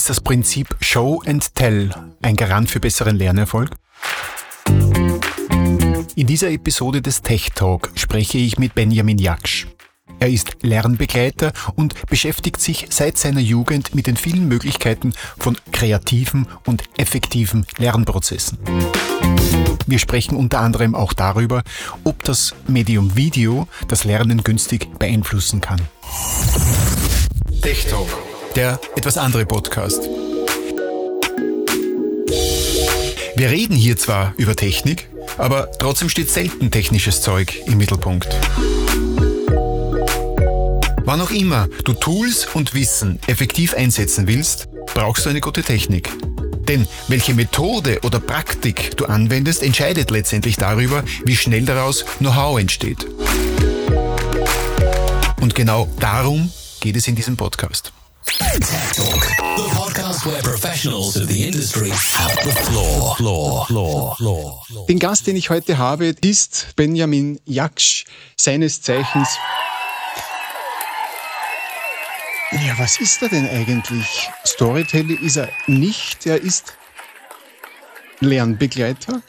Ist das Prinzip Show and Tell ein Garant für besseren Lernerfolg? In dieser Episode des Tech Talk spreche ich mit Benjamin Jaksch. Er ist Lernbegleiter und beschäftigt sich seit seiner Jugend mit den vielen Möglichkeiten von kreativen und effektiven Lernprozessen. Wir sprechen unter anderem auch darüber, ob das Medium Video das Lernen günstig beeinflussen kann. Tech Talk, der etwas andere Podcast. Wir reden hier zwar über Technik, aber trotzdem steht selten technisches Zeug im Mittelpunkt. Wann auch immer du Tools und Wissen effektiv einsetzen willst, brauchst du eine gute Technik. Denn welche Methode oder Praktik du anwendest, entscheidet letztendlich darüber, wie schnell daraus Know-how entsteht. Und genau darum geht es in diesem Podcast. Tech Talk, the podcast where professionals of the industry have the floor. Floor, floor, floor. Den Gast, den ich heute habe, ist Benjamin Jaksch, seines Zeichens ja, was ist er denn eigentlich? Storyteller ist er nicht, er ist Lernbegleiter.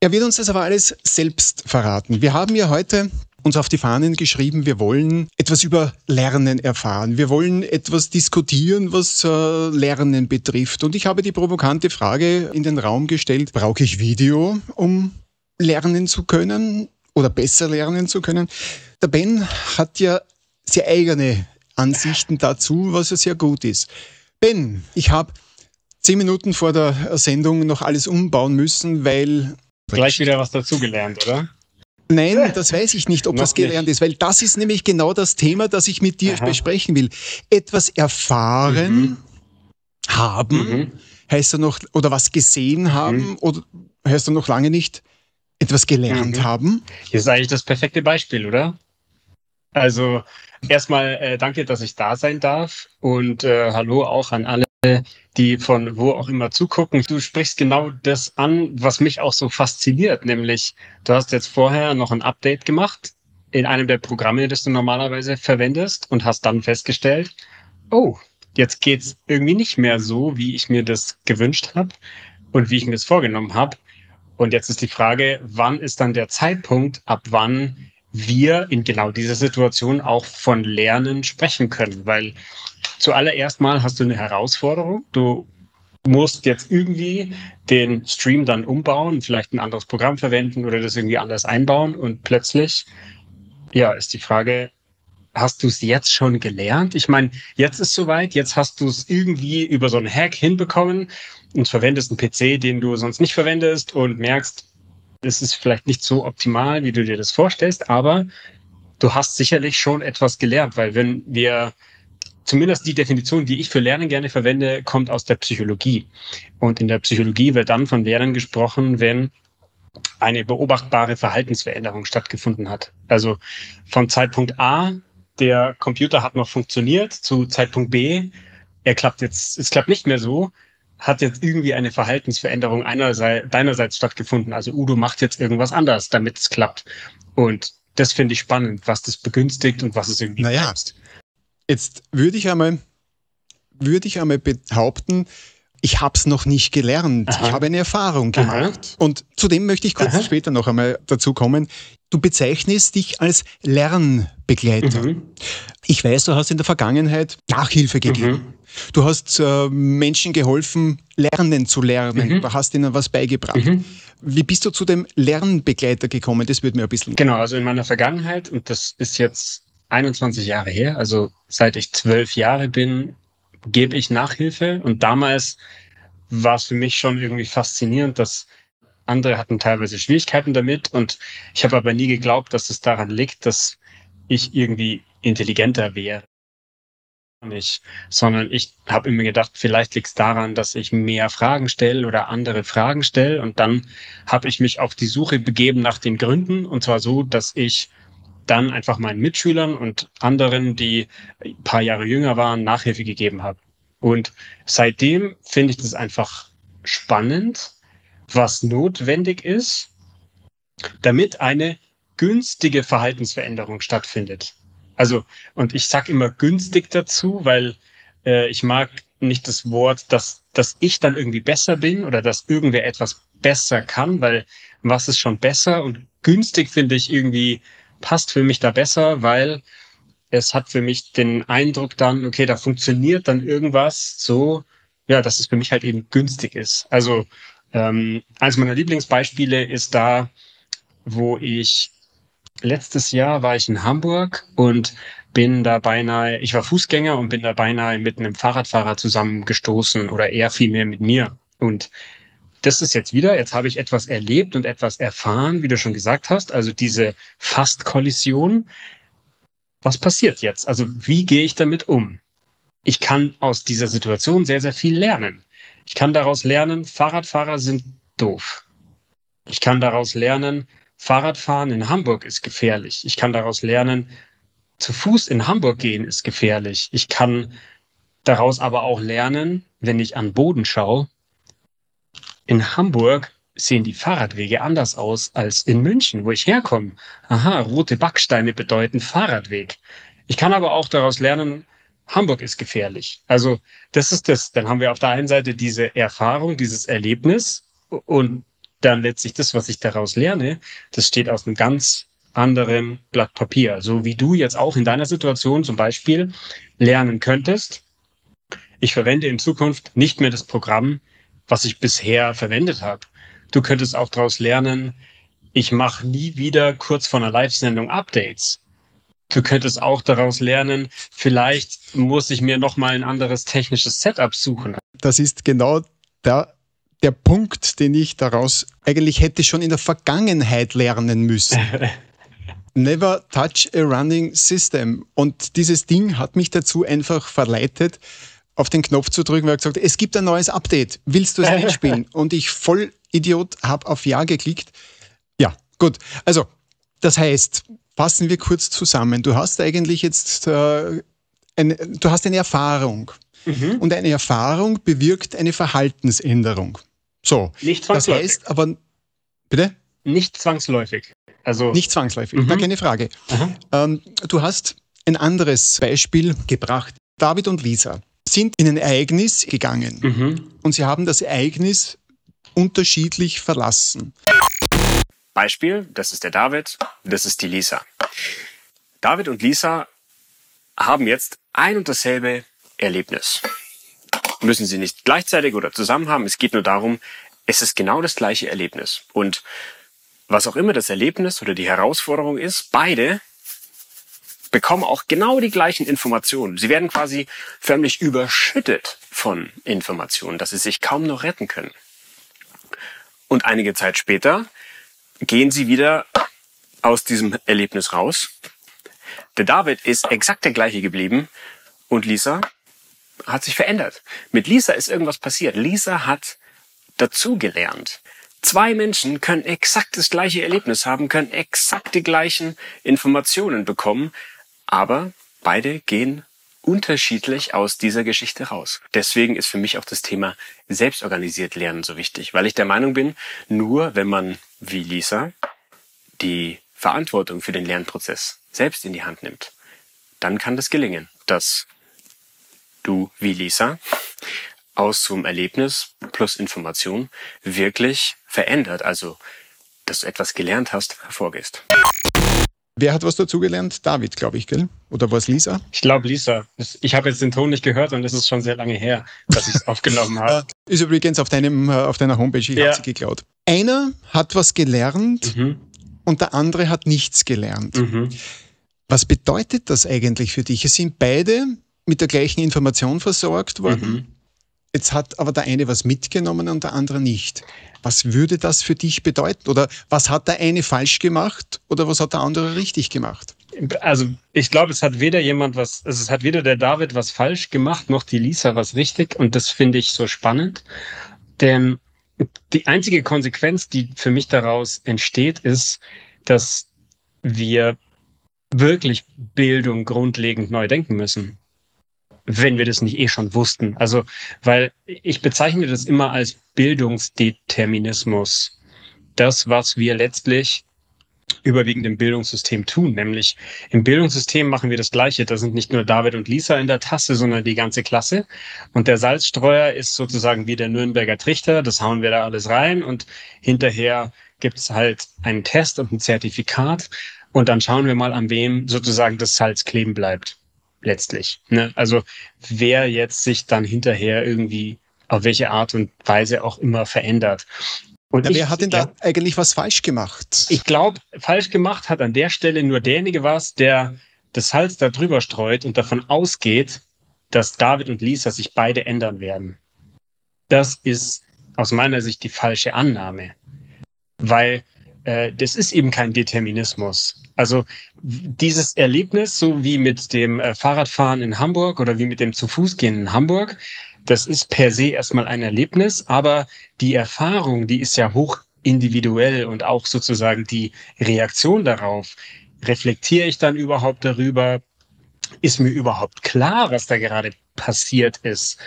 Er wird uns das aber alles selbst verraten. Wir haben ja heute uns auf die Fahnen geschrieben, wir wollen etwas über Lernen erfahren. Wir wollen etwas diskutieren, was äh, Lernen betrifft. Und ich habe die provokante Frage in den Raum gestellt, brauche ich Video, um lernen zu können oder besser lernen zu können? Der Ben hat ja sehr eigene Ansichten dazu, was ja sehr gut ist. Ben, ich habe zehn Minuten vor der Sendung noch alles umbauen müssen, weil. Gleich wieder was dazugelernt, oder? Nein, das weiß ich nicht, ob das gelernt nicht. ist, weil das ist nämlich genau das Thema, das ich mit dir Aha. besprechen will. Etwas erfahren mhm. haben, mhm. heißt ja noch, oder was gesehen haben, mhm. oder heißt ja noch lange nicht, etwas gelernt mhm. haben. Hier ist eigentlich das perfekte Beispiel, oder? Also erstmal äh, danke, dass ich da sein darf und äh, hallo auch an alle, die von wo auch immer zugucken. Du sprichst genau das an, was mich auch so fasziniert, nämlich du hast jetzt vorher noch ein Update gemacht in einem der Programme, das du normalerweise verwendest und hast dann festgestellt, oh, jetzt geht's irgendwie nicht mehr so, wie ich mir das gewünscht habe und wie ich mir das vorgenommen habe. Und jetzt ist die Frage, wann ist dann der Zeitpunkt, ab wann wir in genau dieser Situation auch von Lernen sprechen können, weil zuallererst mal hast du eine Herausforderung. Du musst jetzt irgendwie den Stream dann umbauen, vielleicht ein anderes Programm verwenden oder das irgendwie anders einbauen und plötzlich, ja, ist die Frage, hast du es jetzt schon gelernt? Ich meine, jetzt ist soweit, jetzt hast du es irgendwie über so einen Hack hinbekommen und verwendest einen PC, den du sonst nicht verwendest und merkst, es ist vielleicht nicht so optimal, wie du dir das vorstellst, aber du hast sicherlich schon etwas gelernt, weil wenn wir zumindest die Definition, die ich für Lernen gerne verwende, kommt aus der Psychologie. Und in der Psychologie wird dann von Lernen gesprochen, wenn eine beobachtbare Verhaltensveränderung stattgefunden hat. Also von Zeitpunkt A, der Computer hat noch funktioniert, zu Zeitpunkt B, er klappt jetzt, es klappt nicht mehr so, hat jetzt irgendwie eine Verhaltensveränderung einerseits, deinerseits stattgefunden. Also Udo macht jetzt irgendwas anders, damit es klappt. Und das finde ich spannend, was das begünstigt und was es irgendwie naja, bremst. Jetzt würde ich einmal, würde ich einmal behaupten, ich habe es noch nicht gelernt. Aha. Ich habe eine Erfahrung gemacht. Aha. Und zudem möchte ich kurz Aha. später noch einmal dazu kommen. Du bezeichnest dich als Lernbegleiter. Mhm. Ich weiß, du hast in der Vergangenheit Nachhilfe gegeben. Mhm. Du hast äh, Menschen geholfen, lernen zu lernen mhm. oder hast ihnen was beigebracht. Mhm. Wie bist du zu dem Lernbegleiter gekommen? Das würde mir ein bisschen. Genau, also in meiner Vergangenheit, und das ist jetzt 21 Jahre her, also seit ich zwölf Jahre bin, gebe ich Nachhilfe. Und damals war es für mich schon irgendwie faszinierend, dass andere hatten teilweise Schwierigkeiten damit und ich habe aber nie geglaubt, dass es daran liegt, dass ich irgendwie intelligenter wäre. Nicht, sondern ich habe immer gedacht, vielleicht liegt es daran, dass ich mehr Fragen stelle oder andere Fragen stelle. Und dann habe ich mich auf die Suche begeben nach den Gründen. Und zwar so, dass ich dann einfach meinen Mitschülern und anderen, die ein paar Jahre jünger waren, Nachhilfe gegeben habe. Und seitdem finde ich das einfach spannend, was notwendig ist, damit eine günstige Verhaltensveränderung stattfindet. Also, und ich sage immer günstig dazu, weil äh, ich mag nicht das Wort, dass, dass ich dann irgendwie besser bin oder dass irgendwer etwas besser kann, weil was ist schon besser und günstig finde ich irgendwie passt für mich da besser, weil es hat für mich den Eindruck dann, okay, da funktioniert dann irgendwas so, ja, dass es für mich halt eben günstig ist. Also ähm, eines meiner Lieblingsbeispiele ist da, wo ich letztes Jahr war ich in Hamburg und bin da beinahe, ich war Fußgänger und bin da beinahe mit einem Fahrradfahrer zusammengestoßen oder eher vielmehr mit mir. Und das ist jetzt wieder, jetzt habe ich etwas erlebt und etwas erfahren, wie du schon gesagt hast, also diese Fast-Kollision. Was passiert jetzt? Also wie gehe ich damit um? Ich kann aus dieser Situation sehr, sehr viel lernen. Ich kann daraus lernen, Fahrradfahrer sind doof. Ich kann daraus lernen, Fahrradfahren in Hamburg ist gefährlich. Ich kann daraus lernen, zu Fuß in Hamburg gehen ist gefährlich. Ich kann daraus aber auch lernen, wenn ich an Boden schaue, in Hamburg sehen die Fahrradwege anders aus als in München, wo ich herkomme. Aha, rote Backsteine bedeuten Fahrradweg. Ich kann aber auch daraus lernen, Hamburg ist gefährlich. Also das ist das. Dann haben wir auf der einen Seite diese Erfahrung, dieses Erlebnis und dann letztlich das, was ich daraus lerne, das steht aus einem ganz anderen Blatt Papier. So wie du jetzt auch in deiner Situation zum Beispiel lernen könntest, ich verwende in Zukunft nicht mehr das Programm, was ich bisher verwendet habe. Du könntest auch daraus lernen, ich mache nie wieder kurz vor einer Live-Sendung Updates. Du könntest auch daraus lernen, vielleicht muss ich mir noch mal ein anderes technisches Setup suchen. Das ist genau der, der Punkt, den ich daraus eigentlich hätte schon in der Vergangenheit lernen müssen. Never touch a running system. Und dieses Ding hat mich dazu einfach verleitet, auf den Knopf zu drücken, weil er gesagt es gibt ein neues Update. Willst du es mitspielen? Und ich voll Idiot habe auf Ja geklickt. Ja, gut. Also, das heißt, fassen wir kurz zusammen. Du hast eigentlich jetzt äh, eine, du hast eine Erfahrung. Mhm. Und eine Erfahrung bewirkt eine Verhaltensänderung. So. Nicht zwangsläufig. Das heißt aber, bitte? Nicht zwangsläufig. Also nicht zwangsläufig, mhm. keine Frage. Ähm, du hast ein anderes Beispiel gebracht. David und Lisa sind in ein Ereignis gegangen mhm. und sie haben das Ereignis unterschiedlich verlassen. Beispiel, das ist der David, das ist die Lisa. David und Lisa haben jetzt ein und dasselbe Erlebnis. Müssen sie nicht gleichzeitig oder zusammen haben, es geht nur darum, es ist genau das gleiche Erlebnis. Und was auch immer das Erlebnis oder die Herausforderung ist, beide bekommen auch genau die gleichen Informationen. Sie werden quasi förmlich überschüttet von Informationen, dass sie sich kaum noch retten können. Und einige Zeit später gehen sie wieder aus diesem Erlebnis raus. Der David ist exakt der gleiche geblieben und Lisa hat sich verändert. Mit Lisa ist irgendwas passiert. Lisa hat dazugelernt. Zwei Menschen können exakt das gleiche Erlebnis haben, können exakt die gleichen Informationen bekommen, aber beide gehen unterschiedlich aus dieser Geschichte raus. Deswegen ist für mich auch das Thema selbstorganisiert Lernen so wichtig, weil ich der Meinung bin, nur wenn man, wie Lisa, die Verantwortung für den Lernprozess selbst in die Hand nimmt, dann kann das gelingen, dass du, wie Lisa, aus so einem Erlebnis plus Information wirklich verändert, also dass du etwas gelernt hast, hervorgehst. Wer hat was dazugelernt? David, glaube ich, gell? Oder war es Lisa? Ich glaube Lisa. Ich habe jetzt den Ton nicht gehört und es ist schon sehr lange her, dass ich es aufgenommen habe. Ist übrigens auf, deinem, äh, auf deiner Homepage, ich ja. habe sie geklaut. Einer hat was gelernt mhm. und der andere hat nichts gelernt. Mhm. Was bedeutet das eigentlich für dich? Es sind beide mit der gleichen Information versorgt worden. Mhm. Jetzt hat aber der eine was mitgenommen und der andere nicht. Was würde das für dich bedeuten? Oder was hat der eine falsch gemacht oder was hat der andere richtig gemacht? Also ich glaube, es hat weder jemand was, also es hat weder der David was falsch gemacht, noch die Lisa was richtig. Und das finde ich so spannend. Denn die einzige Konsequenz, die für mich daraus entsteht, ist, dass wir wirklich Bildung grundlegend neu denken müssen wenn wir das nicht eh schon wussten. Also, weil ich bezeichne das immer als Bildungsdeterminismus. Das, was wir letztlich überwiegend im Bildungssystem tun. Nämlich im Bildungssystem machen wir das Gleiche. Da sind nicht nur David und Lisa in der Tasse, sondern die ganze Klasse. Und der Salzstreuer ist sozusagen wie der Nürnberger Trichter. Das hauen wir da alles rein und hinterher gibt's halt einen Test und ein Zertifikat. Und dann schauen wir mal, an wem sozusagen das Salz kleben bleibt. Letztlich. Ne? Also wer jetzt sich dann hinterher irgendwie auf welche Art und Weise auch immer verändert. Und ja, ich, wer hat denn da eigentlich was falsch gemacht? Ich glaube, falsch gemacht hat an der Stelle nur derjenige was, der das Salz da drüber streut und davon ausgeht, dass David und Lisa sich beide ändern werden. Das ist aus meiner Sicht die falsche Annahme, weil das ist eben kein Determinismus. Also dieses Erlebnis, so wie mit dem äh, Fahrradfahren in Hamburg oder wie mit dem zu Fuß gehen in Hamburg, das ist per se erstmal ein Erlebnis, aber die Erfahrung, die ist ja hoch individuell und auch sozusagen die Reaktion darauf. Reflektiere ich dann überhaupt darüber? Ist mir überhaupt klar, was da gerade passiert ist?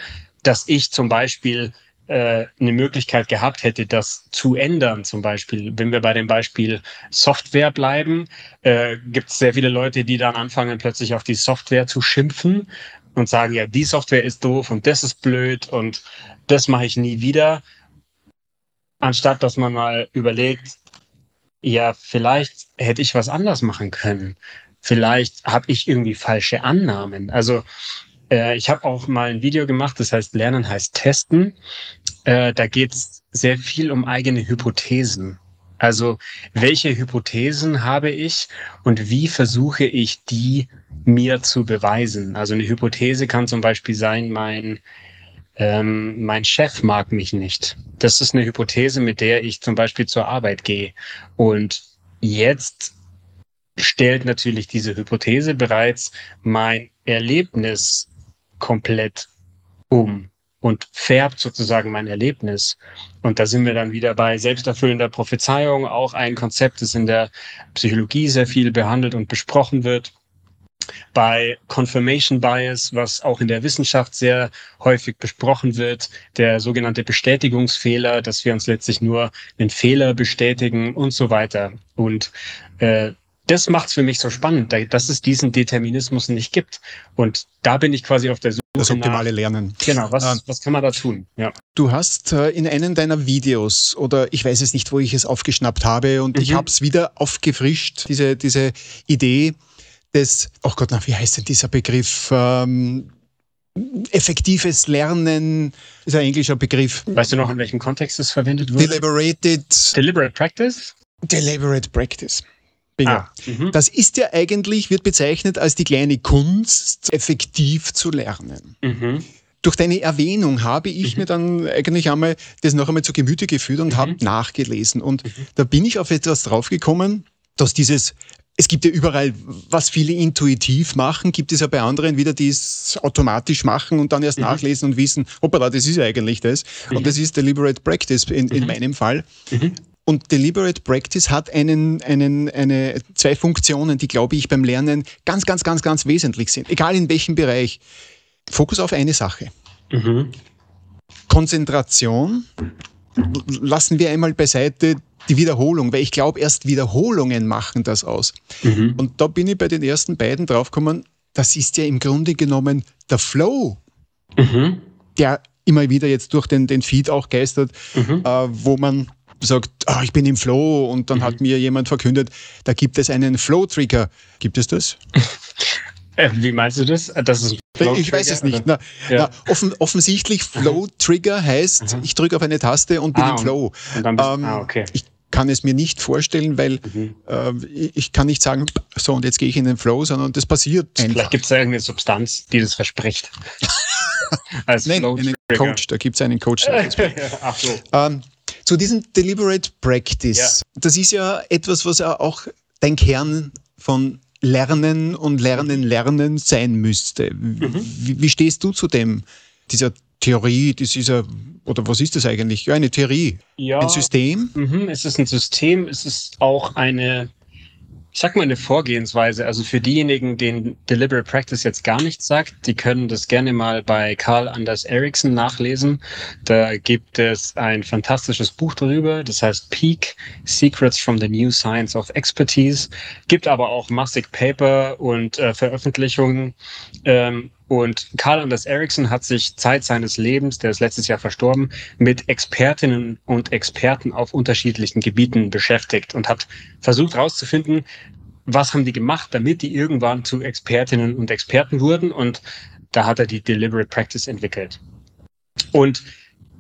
Dass ich zum Beispiel äh, eine Möglichkeit gehabt hätte, das zu ändern. Zum Beispiel, wenn wir bei dem Beispiel Software bleiben, äh, gibt es sehr viele Leute, die dann anfangen, plötzlich auf die Software zu schimpfen, und sagen, ja, die Software ist doof und das ist blöd und das mache ich nie wieder. Anstatt dass man mal überlegt, ja, vielleicht hätte ich was anders machen können. Vielleicht habe ich irgendwie falsche Annahmen. Also äh, ich habe auch mal ein Video gemacht, das heißt Lernen heißt Testen. Äh, da geht es sehr viel um eigene Hypothesen. Also welche Hypothesen habe ich und wie versuche ich die mir zu beweisen? Also eine Hypothese kann zum Beispiel sein, mein, ähm, mein Chef mag mich nicht. Das ist eine Hypothese, mit der ich zum Beispiel zur Arbeit gehe. Und jetzt stellt natürlich diese Hypothese bereits mein Erlebnis komplett um und färbt sozusagen mein Erlebnis. Und da sind wir dann wieder bei selbsterfüllender Prophezeiung, auch ein Konzept, das in der Psychologie sehr viel behandelt und besprochen wird. Bei Confirmation Bias, was auch in der Wissenschaft sehr häufig besprochen wird, der sogenannte Bestätigungsfehler, dass wir uns letztlich nur einen Fehler bestätigen und so weiter. Und äh, das macht es für mich so spannend, dass es diesen Determinismus nicht gibt. Und da bin ich quasi auf der Suche. Das optimale nach, Lernen. Genau, was, äh, was kann man da tun? Ja. Du hast äh, in einem deiner Videos, oder ich weiß es nicht, wo ich es aufgeschnappt habe, und mhm. ich habe es wieder aufgefrischt, diese, diese Idee des, oh Gott, na, wie heißt denn dieser Begriff? Ähm, effektives Lernen ist ein englischer Begriff. Weißt du noch, in welchem Kontext es verwendet wird? Deliberated. Deliberate Practice? Deliberate Practice. Ah, mhm. das ist ja eigentlich, wird bezeichnet als die kleine Kunst, effektiv zu lernen. Mhm. Durch deine Erwähnung habe ich mhm. mir dann eigentlich einmal das noch einmal zu Gemüte geführt und habe nachgelesen. Und da bin ich auf etwas draufgekommen, dass dieses es gibt ja überall, was viele intuitiv machen, gibt es ja bei anderen wieder, die es automatisch machen und dann erst mhm. nachlesen und wissen, hoppala, das ist ja eigentlich das. Mhm. Und das ist Deliberate Practice in, in mhm. meinem Fall. Und Deliberate Practice hat einen, einen, eine, zwei Funktionen, die, glaube ich, beim Lernen ganz, ganz, ganz, ganz wesentlich sind. Egal in welchem Bereich. Fokus auf eine Sache. Mhm. Konzentration lassen wir einmal beiseite die Wiederholung, weil ich glaube, erst Wiederholungen machen das aus. Mhm. Und da bin ich bei den ersten beiden draufgekommen, das ist ja im Grunde genommen der Flow, mhm. der immer wieder jetzt durch den, den Feed auch geistert, mhm. äh, wo man sagt, oh, ich bin im Flow und dann mhm. hat mir jemand verkündet, da gibt es einen Flow-Trigger. Gibt es das? Äh, wie meinst du das? das ist ich weiß es nicht. Na, ja. na, offen, offensichtlich Flow-Trigger heißt, mhm. ich drücke auf eine Taste und bin ah, im Flow. Und dann bist, ähm, ah, okay. Ich kann es mir nicht vorstellen, weil mhm. äh, ich kann nicht sagen, so und jetzt gehe ich in den Flow, sondern das passiert. Vielleicht gibt es da irgendeine Substanz, die das verspricht. Als Nein, einen Coach, da gibt es einen Coach. Ach so. Ähm, zu diesem Deliberate Practice, ja. das ist ja etwas, was ja auch dein Kern von Lernen und Lernen, Lernen sein müsste. Mhm. Wie, wie, stehst du zu dem, dieser Theorie, das ist ja, oder was ist das eigentlich? Ja, eine Theorie. Ja. Ein System? Mhm, es ist ein System, es ist auch eine ich sag mal eine Vorgehensweise. Also für diejenigen, denen Deliberate Practice jetzt gar nichts sagt, die können das gerne mal bei Carl Anders Ericsson nachlesen. Da gibt es ein fantastisches Buch darüber, das heißt Peak Secrets from the New Science of Expertise. Gibt aber auch massig Paper und äh, Veröffentlichungen. Ähm, und Carl Anders Ericsson hat sich Zeit seines Lebens, der ist letztes Jahr verstorben, mit Expertinnen und Experten auf unterschiedlichen Gebieten beschäftigt und hat versucht herauszufinden, was haben die gemacht, damit die irgendwann zu Expertinnen und Experten wurden. Und da hat er die Deliberate Practice entwickelt. Und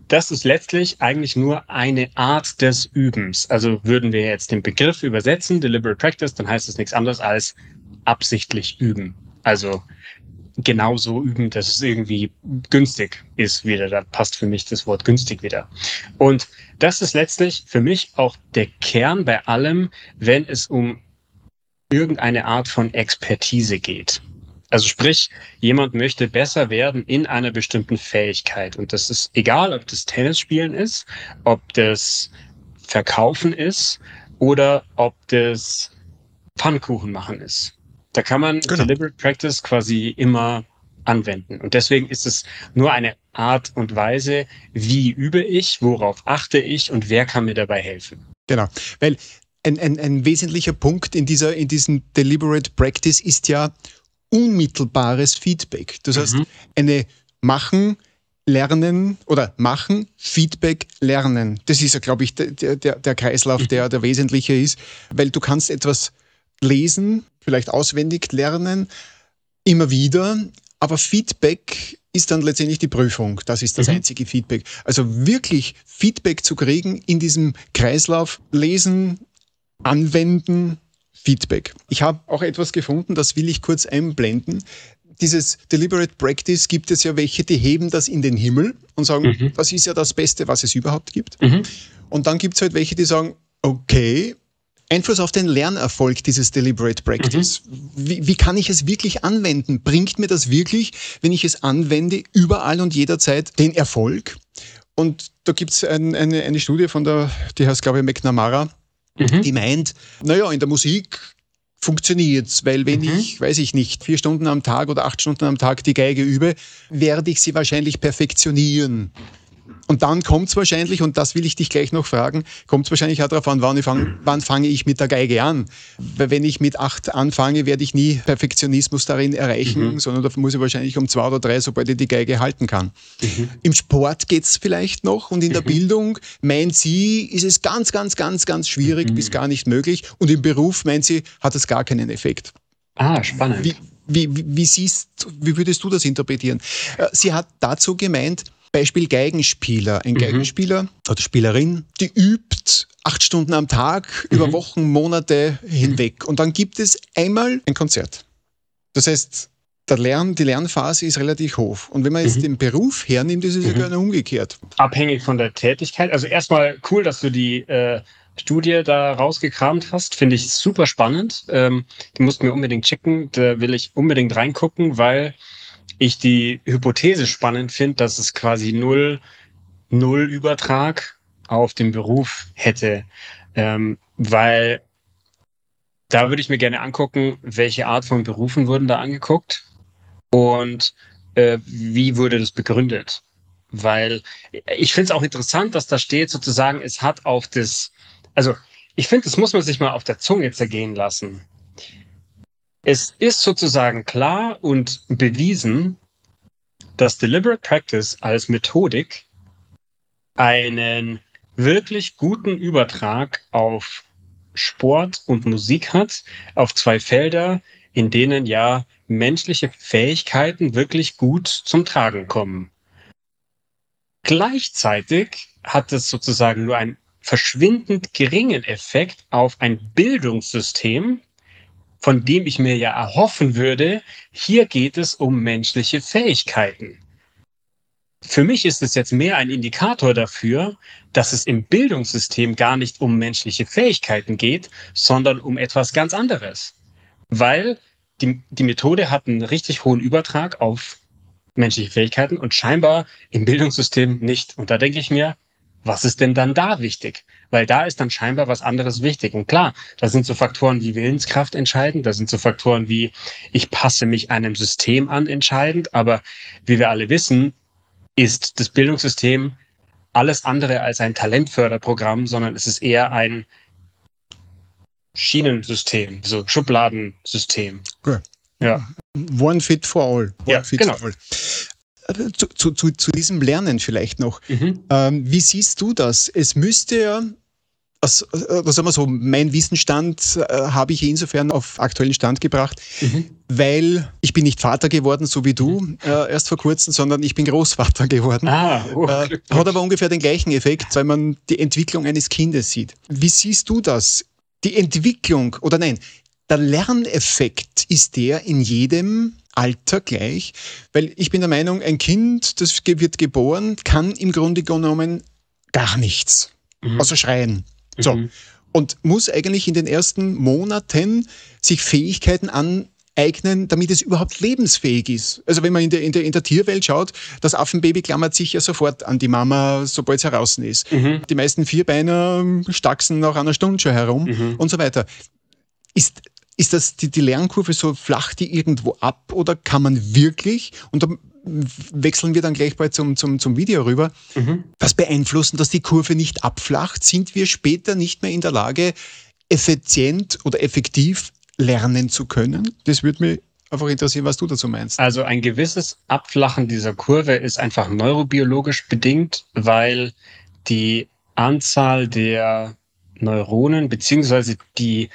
das ist letztlich eigentlich nur eine Art des Übens. Also würden wir jetzt den Begriff übersetzen, Deliberate Practice, dann heißt es nichts anderes als absichtlich üben. Also genauso üben, dass es irgendwie günstig ist wieder. Da passt für mich das Wort günstig wieder. Und das ist letztlich für mich auch der Kern bei allem, wenn es um irgendeine Art von Expertise geht. Also sprich, jemand möchte besser werden in einer bestimmten Fähigkeit. Und das ist egal, ob das Tennisspielen ist, ob das Verkaufen ist oder ob das Pfannkuchen machen ist. Da kann man genau. Deliberate Practice quasi immer anwenden. Und deswegen ist es nur eine Art und Weise, wie übe ich, worauf achte ich und wer kann mir dabei helfen. Genau, weil ein, ein, ein wesentlicher Punkt in, dieser, in diesem Deliberate Practice ist ja unmittelbares Feedback. Das heißt, mhm. eine Machen, Lernen oder Machen, Feedback, Lernen. Das ist ja, glaube ich, der, der, der Kreislauf, der der wesentliche ist, weil du kannst etwas lesen, vielleicht auswendig lernen, immer wieder, aber Feedback ist dann letztendlich die Prüfung. Das ist das mhm. einzige Feedback. Also wirklich Feedback zu kriegen in diesem Kreislauf, lesen, anwenden, Feedback. Ich habe auch etwas gefunden, das will ich kurz einblenden. Dieses Deliberate Practice gibt es ja welche, die heben das in den Himmel und sagen, mhm. das ist ja das Beste, was es überhaupt gibt. Mhm. Und dann gibt es halt welche, die sagen, okay, Einfluss auf den Lernerfolg dieses Deliberate Practice. Mhm. Wie, wie, kann ich es wirklich anwenden? Bringt mir das wirklich, wenn ich es anwende, überall und jederzeit den Erfolg? Und da gibt es ein, eine, eine Studie von der, die heißt, glaube ich, McNamara, mhm. die meint, naja, in der Musik funktioniert es, weil wenn mhm. ich, weiß ich nicht, vier Stunden am Tag oder acht Stunden am Tag die Geige übe, werde ich sie wahrscheinlich perfektionieren. Und dann kommt es wahrscheinlich, und das will ich dich gleich noch fragen, kommt es wahrscheinlich auch darauf an, wann, fang, wann fange ich mit der Geige an. Weil wenn ich mit acht anfange, werde ich nie Perfektionismus darin erreichen, mhm. sondern da muss ich wahrscheinlich um zwei oder drei, sobald ich die Geige halten kann. Mhm. Im Sport geht es vielleicht noch und in mhm. der Bildung, meint sie, ist es ganz, ganz, ganz, ganz schwierig mhm. bis gar nicht möglich. Und im Beruf, meint sie, hat es gar keinen Effekt. Ah, spannend. Wie, wie, wie, siehst, wie würdest du das interpretieren? Äh, sie hat dazu gemeint, Beispiel Geigenspieler. Ein mhm. Geigenspieler oder Spielerin, die übt acht Stunden am Tag mhm. über Wochen, Monate hinweg. Und dann gibt es einmal ein Konzert. Das heißt, der Lern, die Lernphase ist relativ hoch. Und wenn man jetzt mhm. den Beruf hernimmt, ist es mhm. ja gerne umgekehrt. Abhängig von der Tätigkeit. Also erstmal cool, dass du die äh, Studie da rausgekramt hast. Finde ich super spannend. Ähm, die musst du mir unbedingt checken. Da will ich unbedingt reingucken, weil ich die Hypothese spannend finde, dass es quasi null, null Übertrag auf den Beruf hätte, ähm, weil da würde ich mir gerne angucken, welche Art von Berufen wurden da angeguckt und äh, wie wurde das begründet. Weil ich finde es auch interessant, dass da steht sozusagen, es hat auf das, also ich finde, das muss man sich mal auf der Zunge zergehen lassen. Es ist sozusagen klar und bewiesen, dass Deliberate Practice als Methodik einen wirklich guten Übertrag auf Sport und Musik hat, auf zwei Felder, in denen ja menschliche Fähigkeiten wirklich gut zum Tragen kommen. Gleichzeitig hat es sozusagen nur einen verschwindend geringen Effekt auf ein Bildungssystem, von dem ich mir ja erhoffen würde, hier geht es um menschliche Fähigkeiten. Für mich ist es jetzt mehr ein Indikator dafür, dass es im Bildungssystem gar nicht um menschliche Fähigkeiten geht, sondern um etwas ganz anderes. Weil die, die Methode hat einen richtig hohen Übertrag auf menschliche Fähigkeiten und scheinbar im Bildungssystem nicht. Und da denke ich mir, was ist denn dann da wichtig? Weil da ist dann scheinbar was anderes wichtig. Und klar, da sind so Faktoren wie Willenskraft entscheidend, da sind so Faktoren wie ich passe mich einem System an entscheidend, aber wie wir alle wissen, ist das Bildungssystem alles andere als ein Talentförderprogramm, sondern es ist eher ein Schienensystem, so Schubladensystem. Okay. Ja. One fit for all. One ja, genau. All. Äh, zu, zu, zu, zu, diesem Lernen vielleicht noch. Mhm. Ähm, wie siehst du das? Es müsste ja also, sagen wir so, mein Wissensstand äh, habe ich insofern auf aktuellen Stand gebracht, mhm. weil ich bin nicht Vater geworden, so wie du mhm. äh, erst vor kurzem, sondern ich bin Großvater geworden. Ah, oh, äh, hat aber ungefähr den gleichen Effekt, weil man die Entwicklung eines Kindes sieht. Wie siehst du das? Die Entwicklung oder nein, der Lerneffekt ist der in jedem Alter gleich, weil ich bin der Meinung, ein Kind, das wird geboren, kann im Grunde genommen gar nichts, mhm. außer schreien. So. Mhm. Und muss eigentlich in den ersten Monaten sich Fähigkeiten aneignen, damit es überhaupt lebensfähig ist. Also wenn man in der, in der, in der Tierwelt schaut, das Affenbaby klammert sich ja sofort an die Mama, sobald es heraus ist. Mhm. Die meisten Vierbeiner stachsen nach einer Stunde schon herum mhm. und so weiter. Ist ist das die, die Lernkurve so flach die irgendwo ab oder kann man wirklich, und da wechseln wir dann gleich bald zum, zum, zum Video rüber, mhm. das beeinflussen, dass die Kurve nicht abflacht? Sind wir später nicht mehr in der Lage, effizient oder effektiv lernen zu können? Das würde mich einfach interessieren, was du dazu meinst. Also ein gewisses Abflachen dieser Kurve ist einfach neurobiologisch bedingt, weil die Anzahl der Neuronen beziehungsweise die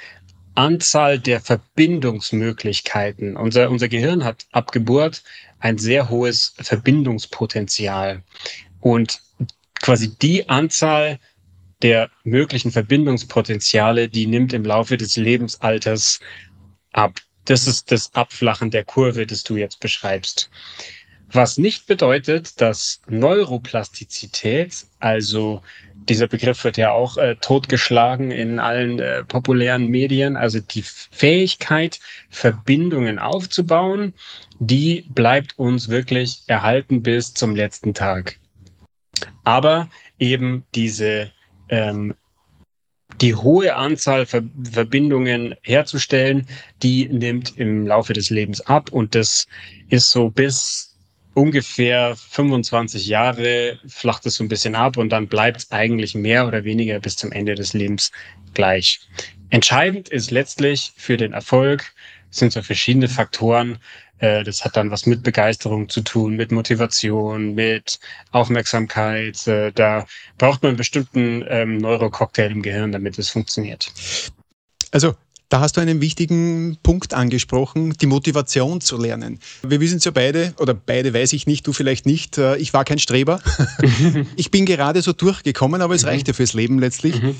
Anzahl der Verbindungsmöglichkeiten. Unser, unser Gehirn hat ab Geburt ein sehr hohes Verbindungspotenzial. Und quasi die Anzahl der möglichen Verbindungspotenziale, die nimmt im Laufe des Lebensalters ab. Das ist das Abflachen der Kurve, das du jetzt beschreibst. Was nicht bedeutet, dass Neuroplastizität, also dieser Begriff wird ja auch äh, totgeschlagen in allen äh, populären Medien, also die Fähigkeit, Verbindungen aufzubauen, die bleibt uns wirklich erhalten bis zum letzten Tag. Aber eben diese ähm, die hohe Anzahl Ver Verbindungen herzustellen, die nimmt im Laufe des Lebens ab und das ist so bis ungefähr 25 Jahre flacht es so ein bisschen ab und dann bleibt es eigentlich mehr oder weniger bis zum Ende des Lebens gleich. Entscheidend ist letztlich für den Erfolg sind so verschiedene Faktoren. Äh, das hat dann was mit Begeisterung zu tun, mit Motivation, mit Aufmerksamkeit. Äh, da braucht man einen bestimmten ähm, Neurococktail im Gehirn, damit es funktioniert. Also da hast du einen wichtigen Punkt angesprochen, die Motivation zu lernen. Wir wissen es ja beide, oder beide weiß ich nicht, du vielleicht nicht, äh, ich war kein Streber. ich bin gerade so durchgekommen, aber es mhm. reichte fürs Leben letztlich. Mhm.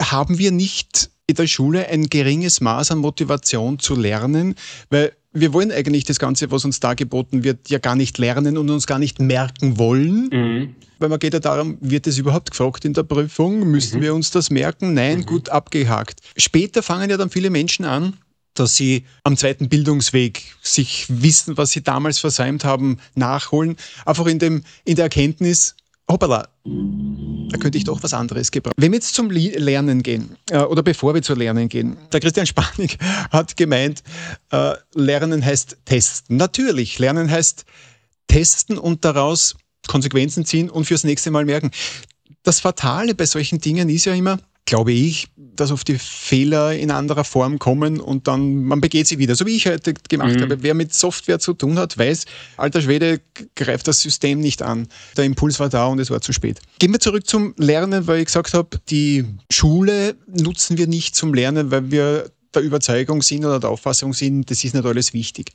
Haben wir nicht in der Schule ein geringes Maß an Motivation zu lernen? Weil wir wollen eigentlich das Ganze, was uns da geboten wird, ja gar nicht lernen und uns gar nicht merken wollen. Mhm. Weil man geht ja darum, wird es überhaupt gefragt in der Prüfung? Müssen mhm. wir uns das merken? Nein, mhm. gut abgehakt. Später fangen ja dann viele Menschen an, dass sie am zweiten Bildungsweg sich wissen, was sie damals versäumt haben, nachholen. Einfach in, dem, in der Erkenntnis, hoppala, da könnte ich doch was anderes gebrauchen. Wenn wir jetzt zum Lernen gehen, äh, oder bevor wir zu Lernen gehen, der Christian Spanik hat gemeint, äh, Lernen heißt testen. Natürlich, Lernen heißt testen und daraus Konsequenzen ziehen und fürs nächste Mal merken. Das Fatale bei solchen Dingen ist ja immer, glaube ich, dass oft die Fehler in anderer Form kommen und dann man begeht sie wieder. So wie ich heute gemacht mhm. habe. Wer mit Software zu tun hat, weiß, alter Schwede greift das System nicht an. Der Impuls war da und es war zu spät. Gehen wir zurück zum Lernen, weil ich gesagt habe, die Schule nutzen wir nicht zum Lernen, weil wir der Überzeugung sind oder der Auffassung sind, das ist nicht alles wichtig.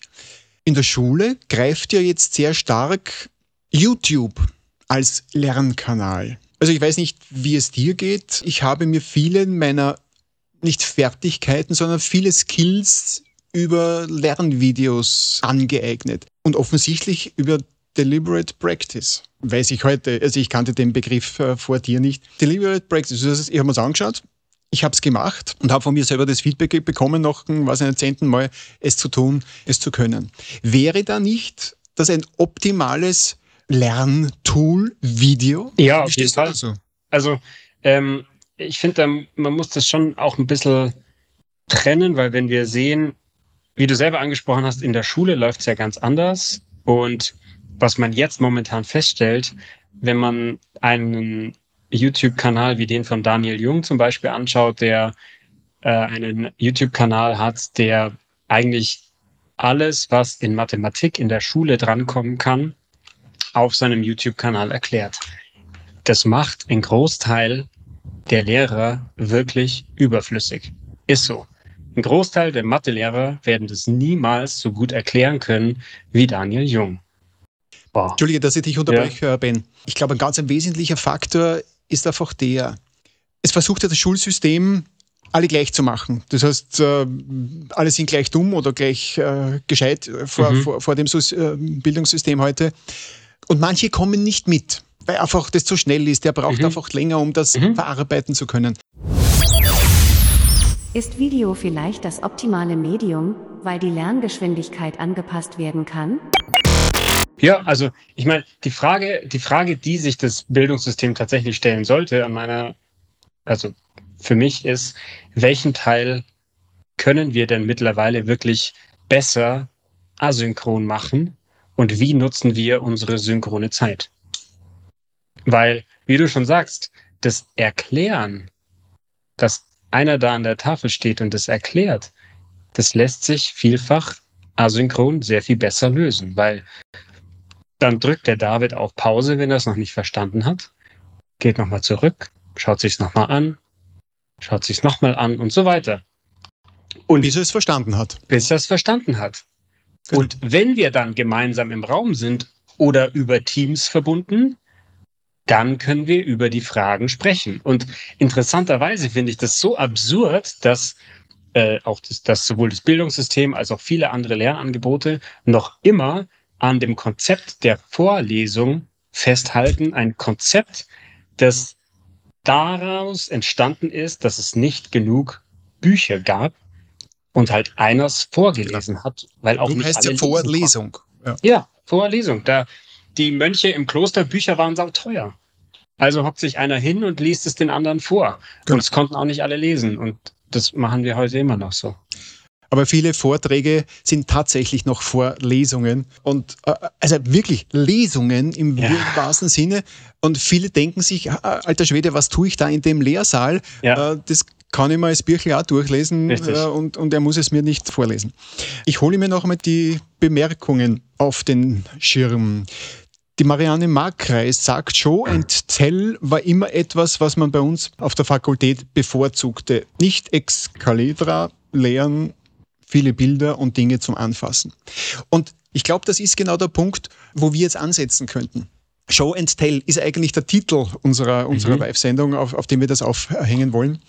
In der Schule greift ja jetzt sehr stark YouTube als Lernkanal. Also ich weiß nicht, wie es dir geht. Ich habe mir viele meiner nicht Fertigkeiten, sondern viele Skills über Lernvideos angeeignet. Und offensichtlich über Deliberate Practice. Weiß ich heute, also ich kannte den Begriff äh, vor dir nicht. Deliberate Practice, das heißt, ich habe mir das angeschaut, ich habe es gemacht und habe von mir selber das Feedback bekommen, noch was ein zehnten Mal es zu tun, es zu können. Wäre da nicht das ein optimales Lerntool, Video? Ja, auf jeden Fall. Also, ähm, ich finde, man muss das schon auch ein bisschen trennen, weil wenn wir sehen, wie du selber angesprochen hast, in der Schule läuft es ja ganz anders. Und was man jetzt momentan feststellt, wenn man einen YouTube-Kanal wie den von Daniel Jung zum Beispiel anschaut, der äh, einen YouTube-Kanal hat, der eigentlich alles, was in Mathematik in der Schule drankommen kann, auf seinem YouTube-Kanal erklärt. Das macht einen Großteil der Lehrer wirklich überflüssig. Ist so. Ein Großteil der Mathelehrer werden das niemals so gut erklären können wie Daniel Jung. Boah. Entschuldige, dass ich dich unterbreche, ja. Ben. Ich glaube, ein ganz ein wesentlicher Faktor ist einfach der, es versucht ja das Schulsystem alle gleich zu machen. Das heißt, äh, alle sind gleich dumm oder gleich äh, gescheit vor, mhm. vor, vor, dem äh, Bildungssystem heute. Und manche kommen nicht mit, weil einfach das zu schnell ist. Der braucht mhm. einfach länger, um das mhm. verarbeiten zu können. Ist Video vielleicht das optimale Medium, weil die Lerngeschwindigkeit angepasst werden kann? Ja, also ich meine, die Frage, die Frage, die sich das Bildungssystem tatsächlich stellen sollte, an meiner, also für mich ist, welchen Teil können wir denn mittlerweile wirklich besser asynchron machen und wie nutzen wir unsere synchrone Zeit? Weil, wie du schon sagst, das Erklären, dass einer da an der Tafel steht und das erklärt, das lässt sich vielfach asynchron sehr viel besser lösen, weil dann drückt der David auf Pause, wenn er es noch nicht verstanden hat, geht nochmal zurück, schaut sich es nochmal an, schaut sich es nochmal an und so weiter. Und bis er es verstanden hat. Bis er es verstanden hat. Genau. Und wenn wir dann gemeinsam im Raum sind oder über Teams verbunden, dann können wir über die Fragen sprechen. Und interessanterweise finde ich das so absurd, dass äh, auch das, dass sowohl das Bildungssystem als auch viele andere Lernangebote noch immer an dem Konzept der Vorlesung festhalten. Ein Konzept, das daraus entstanden ist, dass es nicht genug Bücher gab und halt einers vorgelesen hat, weil auch du nicht heißt alle ja Vorlesung. Ja. ja, Vorlesung. Da die Mönche im Kloster Bücher waren sau teuer. Also hockt sich einer hin und liest es den anderen vor. Genau. Und es konnten auch nicht alle lesen. Und das machen wir heute immer noch so. Aber viele Vorträge sind tatsächlich noch Vorlesungen und äh, also wirklich Lesungen im ja. wahrsten Sinne. Und viele denken sich, ah, alter Schwede, was tue ich da in dem Lehrsaal? Ja. Äh, das kann ich mal als Birchel auch durchlesen äh, und, und er muss es mir nicht vorlesen. Ich hole mir noch einmal die Bemerkungen auf den Schirm. Die Marianne Markreis sagt, Show and Tell war immer etwas, was man bei uns auf der Fakultät bevorzugte. Nicht ex caledra lehren, viele Bilder und Dinge zum Anfassen. Und ich glaube, das ist genau der Punkt, wo wir jetzt ansetzen könnten. Show and Tell ist eigentlich der Titel unserer, unserer mhm. Live-Sendung, auf, auf dem wir das aufhängen wollen.